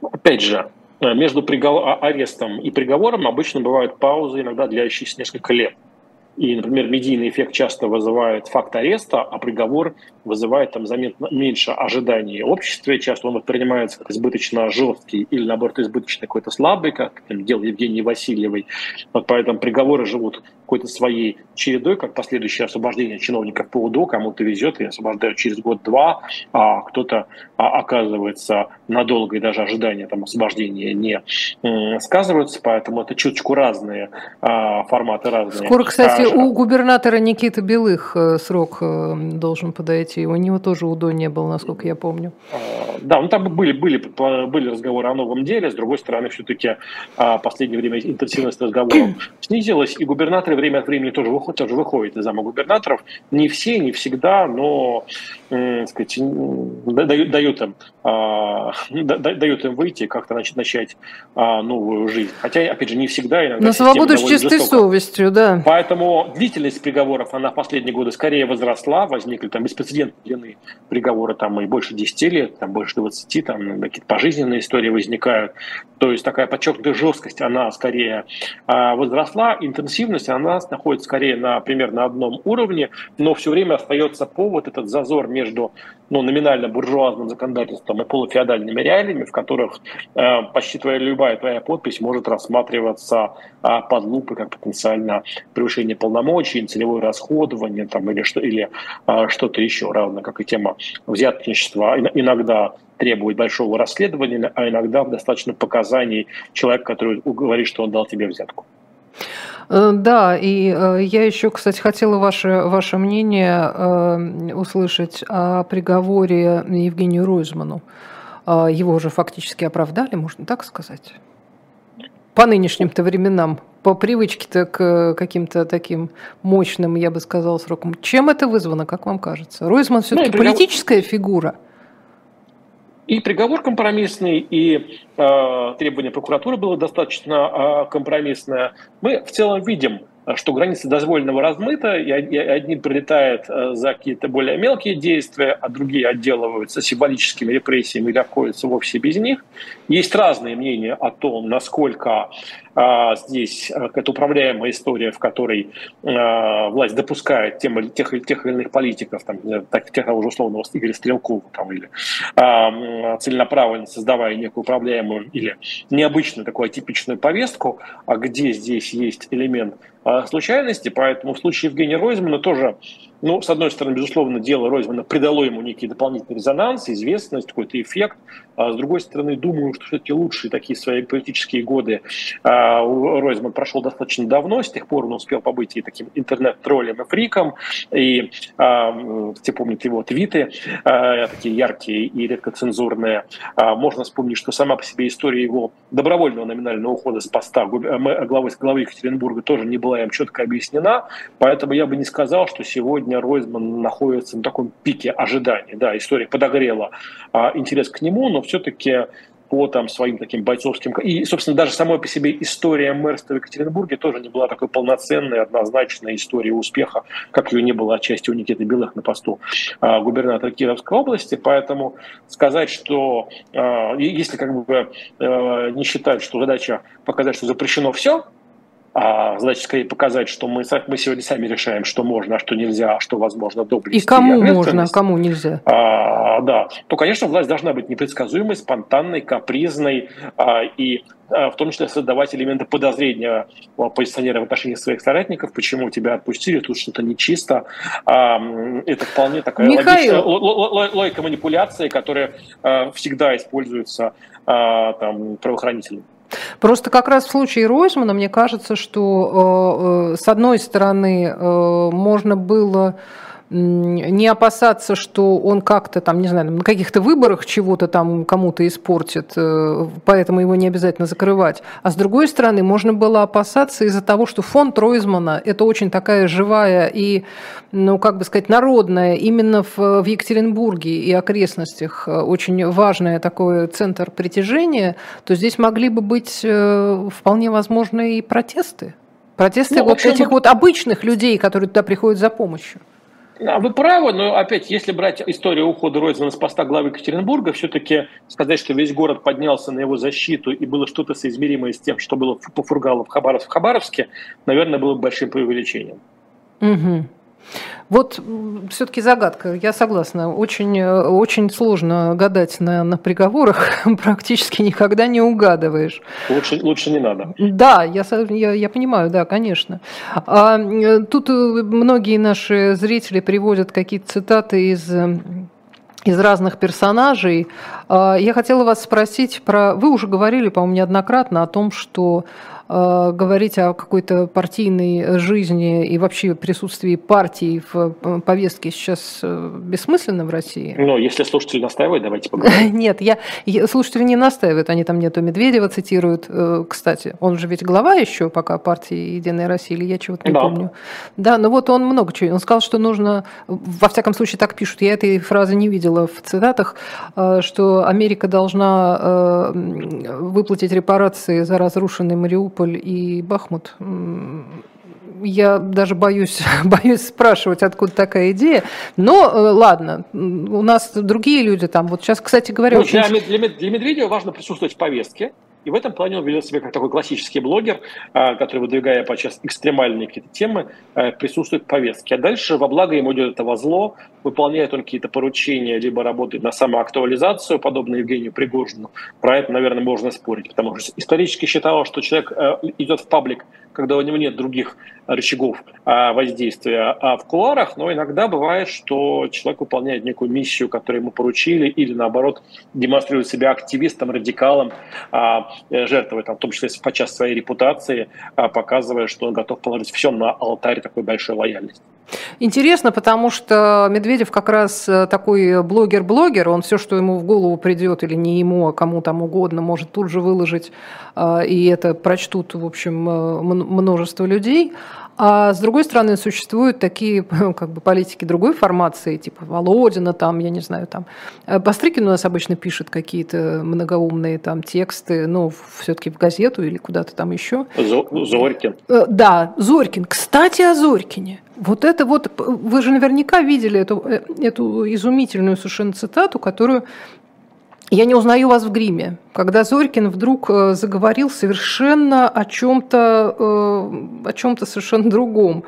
Опять же, между приговор, арестом и приговором обычно бывают паузы, иногда длящиеся несколько лет. И, например, медийный эффект часто вызывает факт ареста, а приговор вызывает там заметно меньше ожиданий общества. Часто он воспринимается как избыточно жесткий или, наоборот, избыточно какой-то слабый, как там, делал Евгений Васильевой. Вот поэтому приговоры живут какой-то своей чередой, как последующее освобождение чиновников по УДО, кому-то везет и освобождают через год-два, а кто-то а, оказывается надолго, и даже ожидания там, освобождения не м, сказываются, поэтому это чуточку разные а, форматы разные. Скоро, кстати, а, у губернатора Никиты Белых э, срок э, должен подойти, у него тоже УДО не было, насколько я помню. А, да, ну там были, были, были разговоры о новом деле, с другой стороны, все-таки в последнее время интенсивность разговоров снизилась, и губернаторы время от времени тоже выходят, тоже выходят из зама губернаторов. Не все, не всегда, но сказать, дают, дают, им, э, дают им выйти, как-то начать, начать новую жизнь. Хотя, опять же, не всегда. Иногда На свободу с чистой жестоко. совестью, да. Поэтому длительность приговоров, она в последние годы скорее возросла, возникли там беспрецедентные длины приговоры, там и больше 10 лет, там больше 20, там какие-то пожизненные истории возникают. То есть такая подчеркнутая жесткость, она скорее э, возросла, интенсивность, она находится скорее на примерно одном уровне, но все время остается повод, этот зазор между ну, номинально буржуазным законодательством и полуфеодальными реалиями, в которых э, почти твоя любая твоя подпись может рассматриваться э, под лупой как потенциально превышение полномочий, целевое расходование там, или, что, или э, что-то еще, равно как и тема взяточничества. Иногда требует большого расследования, а иногда достаточно показаний человека, который говорит, что он дал тебе взятку. Э, да, и э, я еще, кстати, хотела ваше, ваше мнение э, услышать о приговоре Евгению Ройзману. Его же фактически оправдали, можно так сказать? По нынешним-то временам, по привычке-то к каким-то таким мощным, я бы сказала, срокам. Чем это вызвано, как вам кажется? Ройзман все-таки ну, политическая фигура – и приговор компромиссный, и э, требование прокуратуры было достаточно э, компромиссное. Мы в целом видим, что граница дозволенного размыта, и одни прилетают э, за какие-то более мелкие действия, а другие отделываются символическими репрессиями или обходятся вовсе без них. Есть разные мнения о том, насколько а, здесь какая-то управляемая история, в которой а, власть допускает тем, тех, тех или иных политиков, там, так, тех того же условного Игоря Стрелкова там, или а, целенаправленно создавая некую управляемую или необычную такую атипичную повестку, а где здесь есть элемент случайности, поэтому в случае Евгения Ройзмана тоже ну, с одной стороны, безусловно, дело Ройзмана придало ему некий дополнительный резонанс, известность, какой-то эффект. А с другой стороны, думаю, что все-таки лучшие такие свои политические годы а, Ройзман прошел достаточно давно. С тех пор он успел побыть и таким интернет-троллем и фриком. И а, все помнят его твиты, а, такие яркие и редко цензурные. А, можно вспомнить, что сама по себе история его добровольного номинального ухода с поста главы, главы Екатеринбурга тоже не была им четко объяснена. Поэтому я бы не сказал, что сегодня сегодня Ройзман находится на таком пике ожиданий. Да, история подогрела а, интерес к нему, но все-таки по там, своим таким бойцовским... И, собственно, даже самой по себе история мэрства в Екатеринбурге тоже не была такой полноценной, однозначной историей успеха, как ее не было отчасти у Никиты Белых на посту а, губернатора Кировской области. Поэтому сказать, что а, если как бы а, не считать, что задача показать, что запрещено все, а, значит, скорее показать, что мы, мы сегодня сами решаем, что можно, а что нельзя, а что возможно доблести. И кому и можно, а кому нельзя. А, да, то, конечно, власть должна быть непредсказуемой, спонтанной, капризной а, и а, в том числе создавать элементы подозрения у оппозиционера в отношении своих соратников, почему тебя отпустили, тут что-то нечисто. А, это вполне такая Михаил... логичная, логика манипуляции, которая всегда используется там, правоохранителями. Просто как раз в случае Ройзмана мне кажется, что э, э, с одной стороны э, можно было не опасаться, что он как-то там, не знаю, на каких-то выборах чего-то там кому-то испортит, э, поэтому его не обязательно закрывать. А с другой стороны, можно было опасаться из-за того, что фонд Ройзмана – это очень такая живая и, ну, как бы сказать, народная, именно в, в Екатеринбурге и окрестностях э, очень важный такой центр притяжения, то здесь могли бы быть э, вполне возможны и протесты. Протесты ну, вот этих вот обычных людей, которые туда приходят за помощью. А вы правы, но опять, если брать историю ухода Ройзена с поста главы Екатеринбурга, все-таки сказать, что весь город поднялся на его защиту и было что-то соизмеримое с тем, что было по Фургалу в, Хабаровск, в Хабаровске, наверное, было бы большим преувеличением. Угу. Вот все-таки загадка, я согласна. Очень, э, очень сложно гадать на, на приговорах, практически никогда не угадываешь. Лучше, лучше не надо. Да, я, я, я понимаю, да, конечно. А, э, тут э, многие наши зрители приводят какие-то цитаты из из разных персонажей. А, я хотела вас спросить про... Вы уже говорили, по-моему, неоднократно о том, что говорить о какой-то партийной жизни и вообще присутствии партии в э, повестке сейчас э, бессмысленно в России? Ну, если слушатели настаивают, давайте поговорим. Нет, я, слушатели не настаивают, они там нету Медведева цитируют, кстати. Он же ведь глава еще пока партии «Единая Россия», или я чего-то не да. помню. Да, но вот он много чего. Он сказал, что нужно, во всяком случае так пишут, я этой фразы не видела в цитатах, что Америка должна выплатить репарации за разрушенный Мариуполь Мариуполь и Бахмут. Я даже боюсь, боюсь спрашивать, откуда такая идея. Но э, ладно, у нас другие люди там. Вот сейчас, кстати говоря, ну, очень... для, для, для Медведева важно присутствовать в повестке. И в этом плане он ведет себя как такой классический блогер, а, который, выдвигая подчас экстремальные какие-то темы, а, присутствует в повестке. А дальше во благо ему идет это зло, выполняет он какие-то поручения, либо работает на самоактуализацию, подобно Евгению Пригожину. Про это, наверное, можно спорить, потому что исторически считалось, что человек э, идет в паблик, когда у него нет других рычагов а, воздействия в кулуарах, но иногда бывает, что человек выполняет некую миссию, которую ему поручили, или наоборот демонстрирует себя активистом, радикалом, жертвовать, там, в том числе подчас своей репутации, а, показывая, что он готов положить все на алтарь такой большой лояльности. Интересно, потому что Медведев как раз э, такой блогер-блогер, он все, что ему в голову придет, или не ему, а кому там угодно, может тут же выложить, э, и это прочтут, в общем, множество людей. А с другой стороны, существуют такие как бы, политики другой формации, типа Володина, там, я не знаю, там. Э, Бастрыкин у нас обычно пишет какие-то многоумные там тексты, но все-таки в газету или куда-то там еще. Зорькин. Э, да, Зорькин. Кстати, о Зорькине. Вот это вот, вы же наверняка видели эту, э, эту изумительную совершенно цитату, которую Я не узнаю вас в гриме. Когда Зорькин вдруг э, заговорил совершенно о чем-то, э, о чем-то совершенно другом.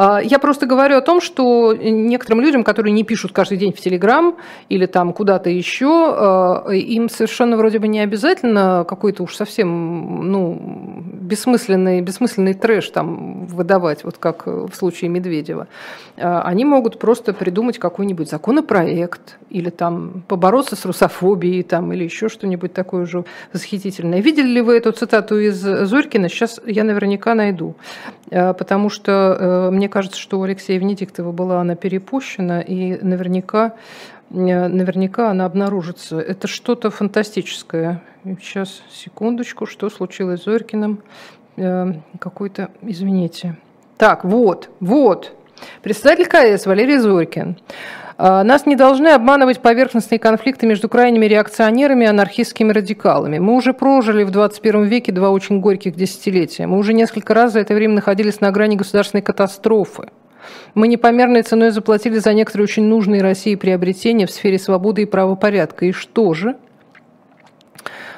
А, я просто говорю о том, что некоторым людям, которые не пишут каждый день в Телеграм или там куда-то еще, а, им совершенно вроде бы не обязательно какой-то уж совсем ну, бессмысленный, бессмысленный трэш там выдавать, вот как в случае Медведева. А, они могут просто придумать какой-нибудь законопроект или там побороться с русофобией там, или еще что-нибудь такое же восхитительное. Видели ли вы эту цитату из Зорькина? Сейчас я наверняка найду, потому что э, кажется, что у Алексея Венедиктова была она перепущена, и наверняка, э, наверняка она обнаружится. Это что-то фантастическое. Сейчас, секундочку, что случилось с Зорькиным? Э, какой-то, извините. Так, вот, вот. Председатель КС Валерий Зорькин нас не должны обманывать поверхностные конфликты между крайними реакционерами и анархистскими радикалами. Мы уже прожили в 21 веке два очень горьких десятилетия. Мы уже несколько раз за это время находились на грани государственной катастрофы. Мы непомерной ценой заплатили за некоторые очень нужные России приобретения в сфере свободы и правопорядка. И что же?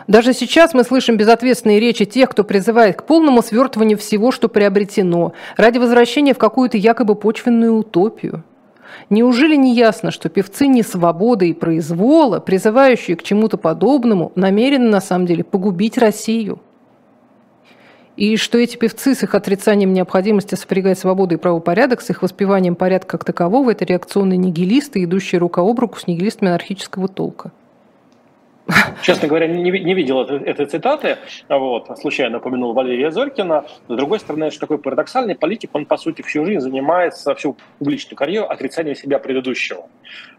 Даже сейчас мы слышим безответственные речи тех, кто призывает к полному свертыванию всего, что приобретено, ради возвращения в какую-то якобы почвенную утопию. Неужели не ясно, что певцы не свободы и произвола, призывающие к чему-то подобному, намерены на самом деле погубить Россию? И что эти певцы с их отрицанием необходимости сопрягать свободу и правопорядок, с их воспеванием порядка как такового, это реакционные нигилисты, идущие рука об руку с нигилистами анархического толка. Честно говоря, не, не видел этой, этой цитаты, вот, случайно упомянул Валерия Зорькина. С другой стороны, это такой парадоксальный политик, он, по сути, всю жизнь занимается, всю публичную карьеру отрицанием себя предыдущего.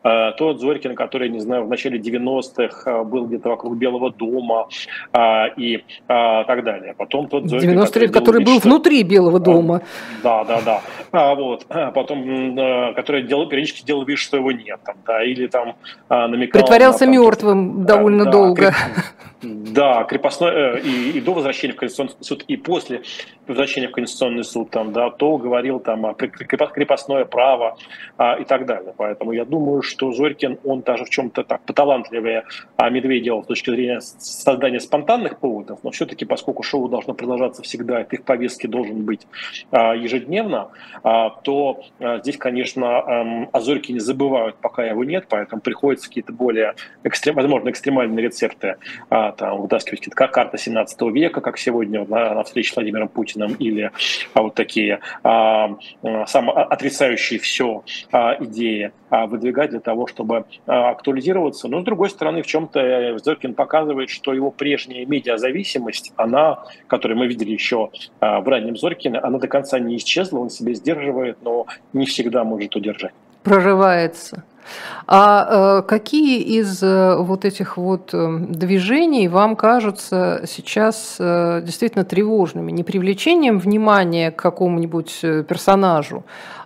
Э, тот Зорькин, который, не знаю, в начале 90-х э, был где-то вокруг Белого дома э, и так далее. Потом тот Зорькин, 90 лет, который, был внутри Белого дома. Да, да, да. А, вот. Потом, который делал, периодически делал вид, что его нет. Там, да, или там намекал... Притворялся на, там, мертвым довольно довольно да, долго. Да, крепостной, э, и, и до возвращения в Конституционный суд, и после возвращения в Конституционный суд, там, да, то говорил там о крепостное право а, и так далее. Поэтому я думаю, что Зорькин, он даже в чем-то так поталантливее а Медведева с точки зрения создания спонтанных поводов, но все-таки, поскольку шоу должно продолжаться всегда, и их повестки должен быть а, ежедневно, а, то а, здесь, конечно, а, о Зорькине забывают, пока его нет, поэтому приходится какие-то более, экстрем, возможно, экстремальные рецепты а, там, вытаскивать как карта 17 века, как сегодня на, на встрече с Владимиром Путиным, или а, вот такие а, сам отрицающие все а, идеи а, выдвигать для того, чтобы а, актуализироваться. Но, с другой стороны, в чем-то э, Зоркин показывает, что его прежняя медиазависимость, она, которую мы видели еще а, в раннем Зоркине, она до конца не исчезла, он себя сдерживает, но не всегда может удержать. Прорывается. А э, какие из э, вот этих вот э, движений вам кажутся сейчас действительно тревожными? Не привлечением внимания к какому-нибудь персонажу,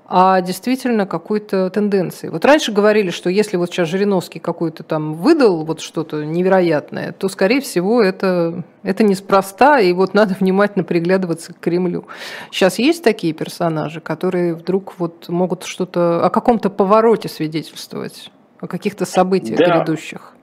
а действительно какой-то тенденции. Вот раньше говорили, что если вот сейчас Жириновский какой-то там выдал вот что-то невероятное, то, скорее всего, это, это неспроста, и вот надо внимательно приглядываться к Кремлю. Сейчас есть такие персонажи, которые вдруг вот могут что-то о каком-то повороте свидетельствовать, о каких-то событиях да. грядущих?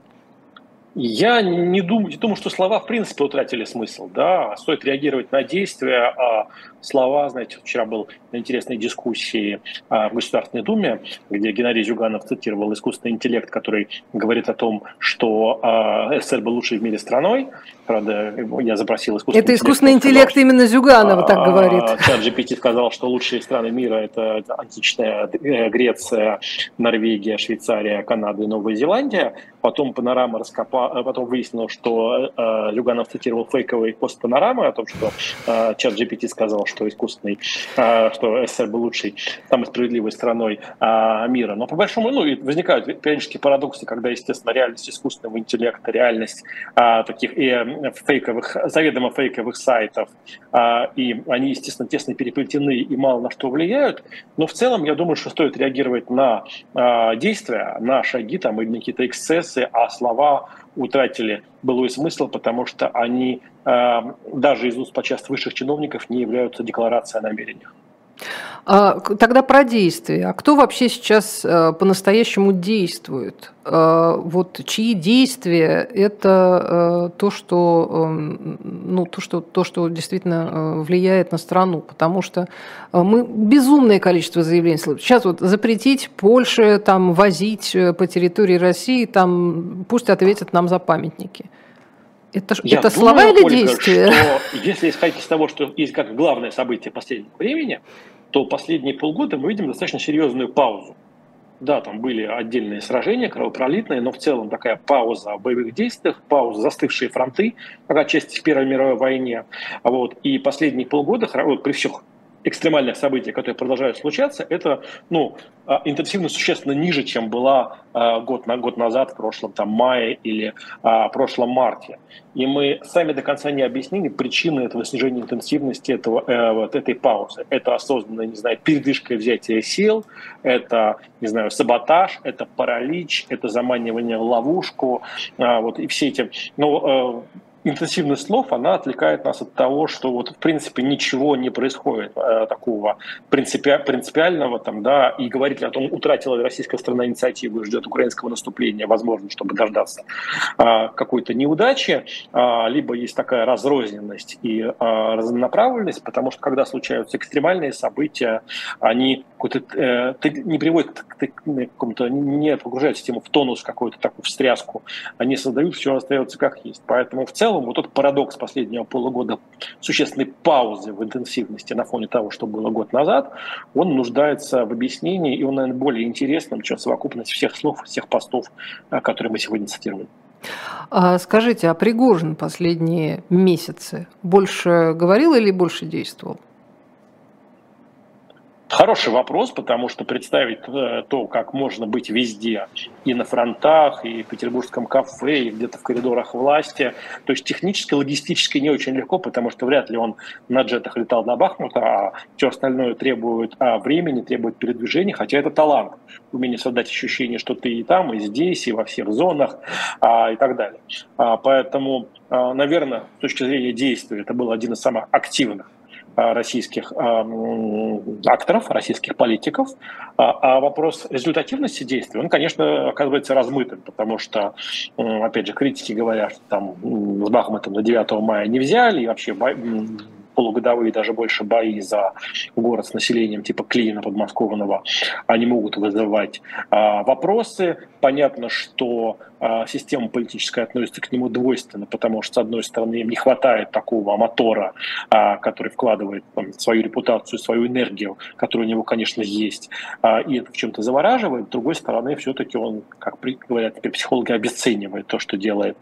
Я не думаю, не думаю, что слова в принципе утратили смысл. Да, стоит реагировать на действия, а слова, знаете, вчера был на интересной дискуссии а, в Государственной Думе, где Геннадий Зюганов цитировал искусственный интеллект, который говорит о том, что а, СССР был лучшей в мире страной. Правда, я запросил искусственный Это искусственный интеллект, сказал, именно Зюганова так говорит. Чат GPT сказал, что лучшие страны мира – это античная э, Греция, Норвегия, Швейцария, Канада и Новая Зеландия. Потом панорама раскопала, э, потом выяснилось, что э, Люганов цитировал фейковый пост панорамы о том, что э, чат GPT сказал, что искусственный, э, что СССР был лучшей, самой справедливой страной э, мира. Но по большому, ну, и возникают периодически парадоксы, когда, естественно, реальность искусственного интеллекта, реальность э, таких и э, фейковых, заведомо фейковых сайтов, э, и они, естественно, тесно переплетены и мало на что влияют. Но в целом, я думаю, что стоит реагировать на э, действия, на шаги там, или на какие-то эксцессы, а слова утратили былой смысл, потому что они э, даже из уст подчас высших чиновников не являются декларацией о намерениях. А, тогда про действия. А кто вообще сейчас а, по-настоящему действует? А, вот чьи действия – это а, то, что, а, ну, то, что, то, что действительно влияет на страну? Потому что мы безумное количество заявлений слышим. Сейчас вот запретить Польше там, возить э, по территории России, там, пусть ответят нам за памятники. Это, Я это думаю, слова или Ольга, действия? Что, если исходить из того, что есть как главное событие последнего времени – то последние полгода мы видим достаточно серьезную паузу. Да, там были отдельные сражения кровопролитные, но в целом такая пауза в боевых действиях, пауза, застывшие фронты, как отчасти в Первой мировой войне. Вот. И последние полгода, вот, при всех экстремальных событий, которые продолжают случаться, это ну, а, интенсивность существенно ниже, чем была а, год, на, год назад, в прошлом там, мае или а, прошлом марте. И мы сами до конца не объяснили причины этого снижения интенсивности этого, э, вот этой паузы. Это осознанная, не знаю, передышка и взятие сил, это, не знаю, саботаж, это паралич, это заманивание в ловушку, э, вот, и все эти... Ну, э, интенсивность слов, она отвлекает нас от того, что вот в принципе ничего не происходит э, такого принципи, принципиального, там, да, и говорить о том, утратила ли российская страна инициативу и ждет украинского наступления, возможно, чтобы дождаться э, какой-то неудачи, э, либо есть такая разрозненность и э, разнонаправленность, потому что когда случаются экстремальные события, они э, не приводят к, к какому-то, не погружают систему в тонус какую-то такую встряску, они создают, все остается как есть. Поэтому в целом целом вот тот парадокс последнего полугода существенной паузы в интенсивности на фоне того, что было год назад, он нуждается в объяснении, и он, наверное, более интересным, чем совокупность всех слов, всех постов, э, которые мы сегодня цитируем. А скажите, а Пригожин последние месяцы больше говорил или больше действовал? Хороший вопрос, потому что представить э, то, как можно быть везде, и на фронтах, и в петербургском кафе, и где-то в коридорах власти, то есть технически, логистически не очень легко, потому что вряд ли он на джетах летал на Бахмута, а все остальное требует а, времени, требует передвижения, хотя это талант, умение создать ощущение, что ты и там, и здесь, и во всех зонах, а, и так далее. А, поэтому, наверное, с точки зрения действия, это был один из самых активных российских э, акторов, российских политиков. А, а вопрос результативности действий, он, конечно, оказывается размытым, потому что, опять же, критики говорят, что там с Бахмутом на 9 мая не взяли, и вообще полугодовые, даже больше бои за город с населением типа Клина подмосковного, они могут вызывать а, вопросы. Понятно, что а, система политическая относится к нему двойственно, потому что, с одной стороны, им не хватает такого мотора, а, который вкладывает там, свою репутацию, свою энергию, которая у него, конечно, есть, а, и это в чем-то завораживает. С другой стороны, все-таки он, как говорят психологи, обесценивает то, что делает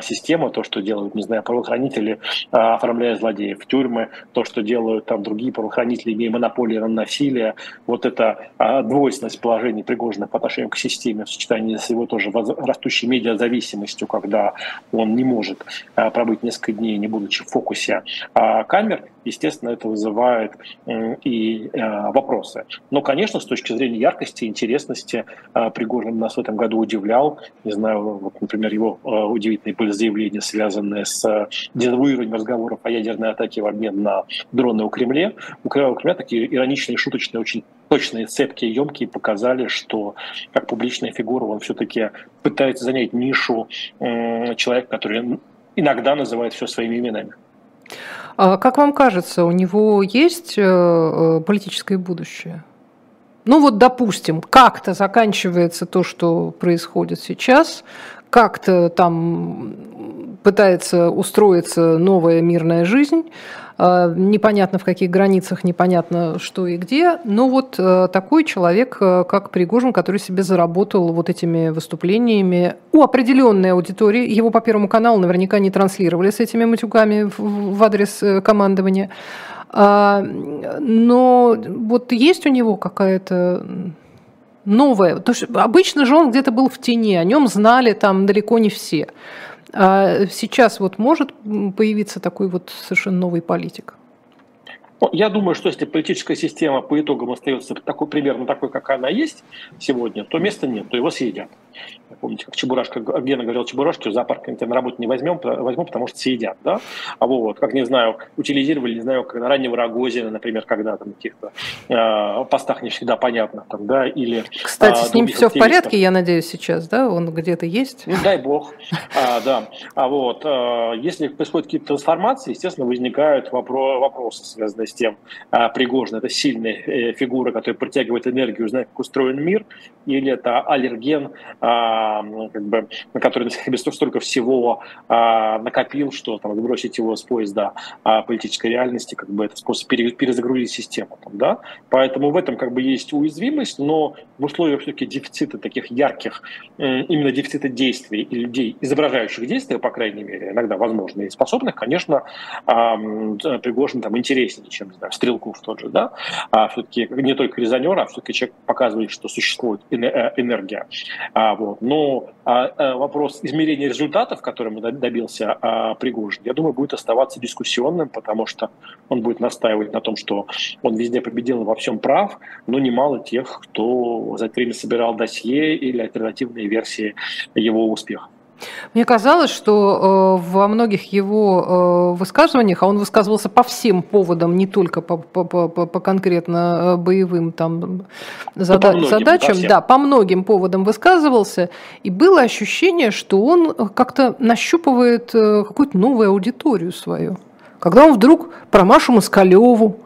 система, то, что делают, не знаю, правоохранители, оформляя злодеев в тюрьмы, то, что делают там другие правоохранители, имея монополию на насилие, вот эта двойственность положения Пригожина по отношению к системе в сочетании с его тоже растущей медиазависимостью, когда он не может а, пробыть несколько дней, не будучи в фокусе а, камер, естественно, это вызывает и вопросы. Но, конечно, с точки зрения яркости, интересности, Пригожин нас в этом году удивлял. Не знаю, вот, например, его удивительные были заявления, связанные с дезавуированием разговоров о ядерной атаке в обмен на дроны у Кремля. У Кремля такие ироничные, шуточные, очень точные, цепкие, емкие показали, что как публичная фигура он все-таки пытается занять нишу э, человека, который иногда называет все своими именами. А как вам кажется, у него есть э, э, политическое будущее? Ну вот, допустим, как-то заканчивается то, что происходит сейчас, как-то там пытается устроиться новая мирная жизнь, а, непонятно в каких границах, непонятно что и где, но вот э, такой человек, э, как Пригожин, который себе заработал вот этими выступлениями у определенной аудитории, его по Первому каналу наверняка не транслировали с этими матюгами в адрес э, командования, а, но вот есть у него какая-то новое. То есть обычно же он где-то был в тени, о нем знали там далеко не все. А сейчас вот может появиться такой вот совершенно новый политик? Я думаю, что если политическая система по итогам остается такой, примерно такой, как она есть сегодня, то места нет, то его съедят. Помните, как Чебурашка, Гена говорил Чебурашке, зоопарк тебя на работу не возьмем, возьму, потому что съедят, да? А вот, как, не знаю, утилизировали, не знаю, как раннего Рогозина, например, когда там каких-то э, постах не всегда понятно, там, да, или... Кстати, а, с ним все в порядке, я надеюсь, сейчас, да? Он где-то есть? Ну, дай бог, а, да. А вот, а, если происходят какие-то трансформации, естественно, возникают вопро- вопросы, связанные с тем, а, Пригожин – это сильная э, фигура, которая притягивает энергию, знает, как устроен мир, или это аллерген, а, как бы, на который себе столько всего а, накопил, что там, сбросить его с поезда а, политической реальности, как бы это способ перезагрузить систему. Там, да? Поэтому в этом как бы есть уязвимость, но в условиях все-таки дефицита таких ярких, именно дефицита действий и людей, изображающих действия, по крайней мере, иногда возможно, и способных, конечно, Пригожин там интереснее, чем, не знаю, Стрелков тот же, да, а все-таки не только резонер, а все-таки человек показывает, что существует Э, энергия. Вот. Но а, а, вопрос измерения результатов, которым добился а, Пригожин, я думаю, будет оставаться дискуссионным, потому что он будет настаивать на том, что он везде победил и во всем прав, но немало тех, кто за это время собирал досье или альтернативные версии его успеха. Мне казалось, что э, во многих его э, высказываниях, а он высказывался по всем поводам, не только по, по, по, по конкретно э, боевым там, зада- многим, задачам, да, по многим поводам высказывался, и было ощущение, что он как-то нащупывает какую-то новую аудиторию свою. Когда он вдруг про Машу Москалеву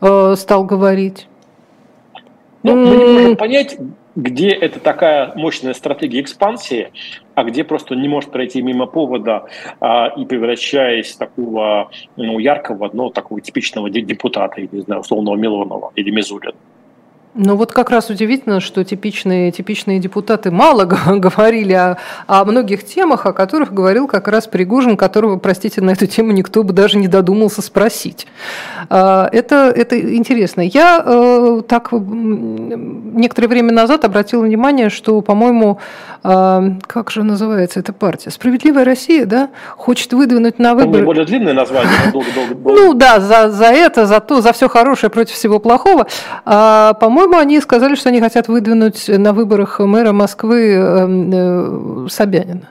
э, стал говорить. Ну, мы не можем понять, где это такая мощная стратегия экспансии, а где просто не может пройти мимо повода а, и превращаясь такого ну, яркого, но такого типичного депутата, не знаю, условного Милонова или Мизулина. Ну вот как раз удивительно, что типичные, типичные депутаты мало говорили о, о многих темах, о которых говорил как раз Пригожин, которого, простите, на эту тему никто бы даже не додумался спросить. А, это, это интересно. Я э, так некоторое время назад обратила внимание, что, по-моему, а, как же называется эта партия? «Справедливая Россия», да, хочет выдвинуть на выборы... более длинное название. Долго-долго. Ну да, за, за это, за то, за все хорошее против всего плохого. А, по-моему, по-моему, они сказали, что они хотят выдвинуть на выборах мэра Москвы эм, э, Собянина.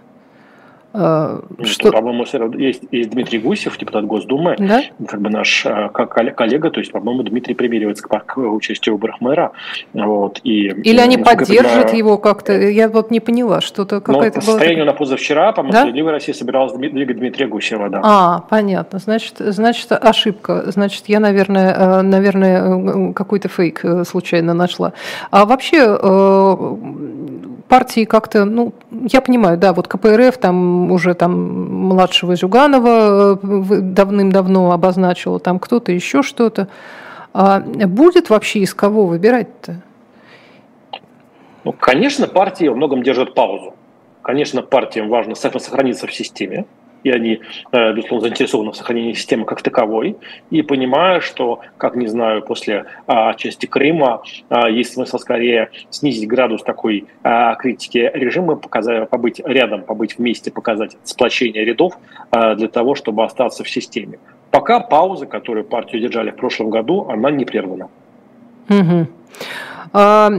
А, что... По-моему, есть, есть Дмитрий Гусев, депутат Госдумы, да? как бы наш а, как коллега, то есть, по-моему, Дмитрий примеривается к, к участию в выборах мэра. Вот, и, Или они поддержат его как-то, я вот не поняла, что-то. Ну, по состоянию была... на позавчера, по-моему, да? Справедливая Россия собиралась двигать Дмитрия Гусева, да. А, понятно, значит, значит ошибка, значит, я, наверное, э, наверное, какой-то фейк э, случайно нашла. А вообще э, партии как-то, ну, я понимаю, да, вот КПРФ там уже там младшего Зюганова э, давным-давно обозначила, там кто-то еще что-то. А будет вообще из кого выбирать-то? Ну, конечно, партии во многом держат паузу. Конечно, партиям важно сохраниться в системе и они, э, безусловно, заинтересованы в сохранении системы как таковой, и понимая, что, как не знаю, после а, части Крыма а, есть смысл скорее снизить градус такой а, критики режима, показать, побыть рядом, побыть вместе, показать сплочение рядов для того, чтобы остаться в системе. Пока пауза, которую партию держали в прошлом году, она не прервана. Угу. А,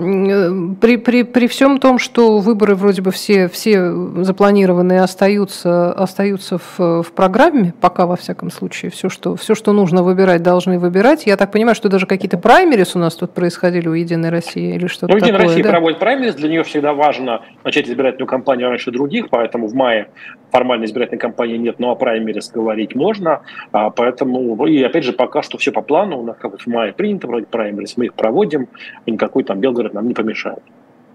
при, при, при всем том, что выборы вроде бы все, все запланированные остаются, остаются в, в программе, пока во всяком случае, все что, все, что нужно выбирать, должны выбирать. Я так понимаю, что даже какие-то праймерис у нас тут происходили у «Единой России» или что-то ну, «Единая такое, Россия да? проводит праймерис, для нее всегда важно начать избирательную кампанию раньше других, поэтому в мае формальной избирательной кампании нет, но о праймерис говорить можно, а, поэтому, и опять же, пока что все по плану, у нас как бы в мае принято проводить праймерис, мы их проводим, никакой там Белгород нам не помешает.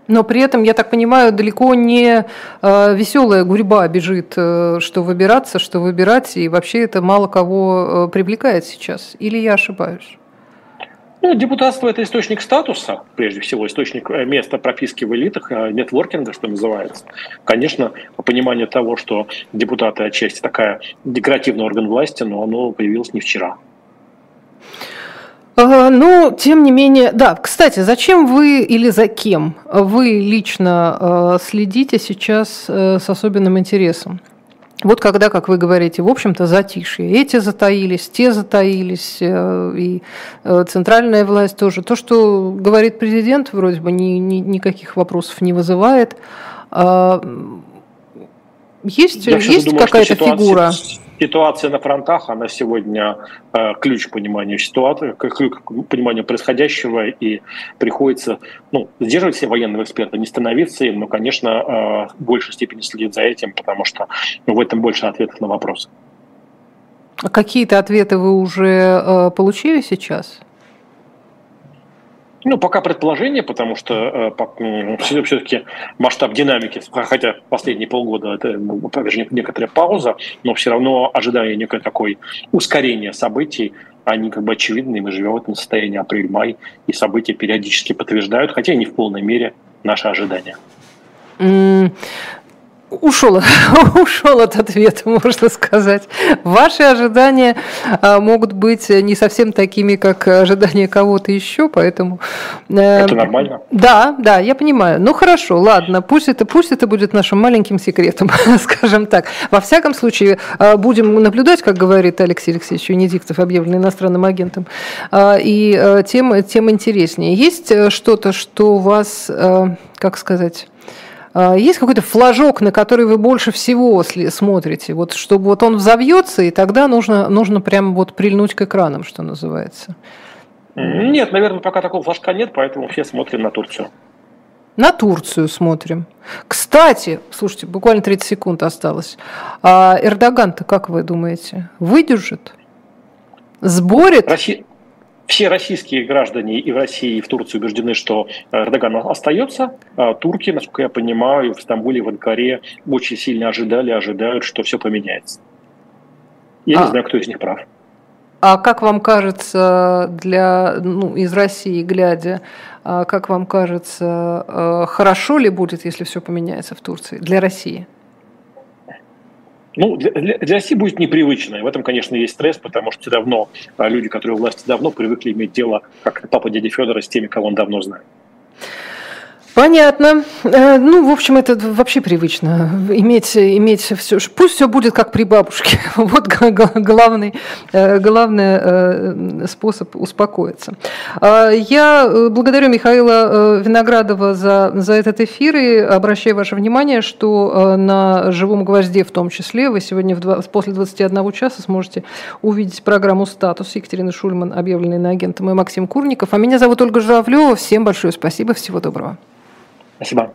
Но при этом, я так понимаю, далеко не э, веселая гурьба бежит, э, что выбираться, что выбирать, и вообще это мало кого э, привлекает сейчас. Или я ошибаюсь? Ну, депутатство – это источник статуса, прежде всего, источник э, места прописки в элитах, э, нетворкинга, что называется. Конечно, понимание того, что депутаты отчасти такая декоративный орган власти, но оно появилось не вчера. Ну, тем не менее, да. Кстати, зачем вы или за кем вы лично э, следите сейчас э, с особенным интересом? Вот когда, как вы говорите, в общем-то, затишье. Эти затаились, те затаились, э, и центральная власть тоже. То, что говорит президент, вроде бы ни, ни, никаких вопросов не вызывает. Есть, есть какая-то фигура? Ситуация на фронтах, она сегодня э, ключ к пониманию ситуации, ключ к пониманию происходящего, и приходится ну, сдерживать все военного эксперта, не становиться им, но, конечно, э, в большей степени следить за этим, потому что в этом больше ответов на вопросы. А какие-то ответы вы уже э, получили сейчас? Ну, пока предположение, потому что э, все-таки масштаб динамики, хотя последние полгода это ну, некоторая пауза, но все равно ожидание некое такое ускорение событий, они как бы очевидны, мы живем в этом состоянии апрель-май, и события периодически подтверждают, хотя и не в полной мере, наши ожидания. Ушел, ушел от ответа, можно сказать. Ваши ожидания а, могут быть не совсем такими, как ожидания кого-то еще, поэтому... Э, это нормально? Да, да, я понимаю. Ну хорошо, ладно, пусть это, пусть это будет нашим маленьким секретом, скажем так. Во всяком случае, а, будем наблюдать, как говорит Алексей Алексеевич Венедиктов, объявленный иностранным агентом, а, и э, тем, тем интереснее. Есть э, что-то, что у вас, как сказать есть какой-то флажок, на который вы больше всего смотрите, вот чтобы вот он взовьется, и тогда нужно, нужно прямо вот прильнуть к экранам, что называется? Нет, наверное, пока такого флажка нет, поэтому все смотрим на Турцию. На Турцию смотрим. Кстати, слушайте, буквально 30 секунд осталось. А Эрдоган-то, как вы думаете, выдержит? Сборит? Россия, все российские граждане и в России, и в Турции убеждены, что Эрдоган остается. А турки, насколько я понимаю, в Стамбуле, в Анкаре очень сильно ожидали, ожидают, что все поменяется. Я а, не знаю, кто из них прав. А как вам кажется, для, ну, из России глядя, а как вам кажется, э, хорошо ли будет, если все поменяется в Турции для России? Ну, для, для России будет непривычно. И в этом, конечно, есть стресс, потому что давно а, люди, которые у власти давно, привыкли иметь дело, как папа дяди Федора, с теми, кого он давно знает. Понятно. Э, ну, в общем, это вообще привычно. Иметь, иметь все. Пусть все будет как при бабушке. Вот главный, э, главный э, способ успокоиться. Я благодарю Михаила Виноградова за, за этот эфир и обращаю ваше внимание, что на «Живом гвозде» в том числе вы сегодня в, после 21 часа сможете увидеть программу «Статус» Екатерины Шульман, объявленной на агентом, и Максим Курников. А меня зовут Ольга Журавлева. Всем большое спасибо. Всего доброго. Спасибо.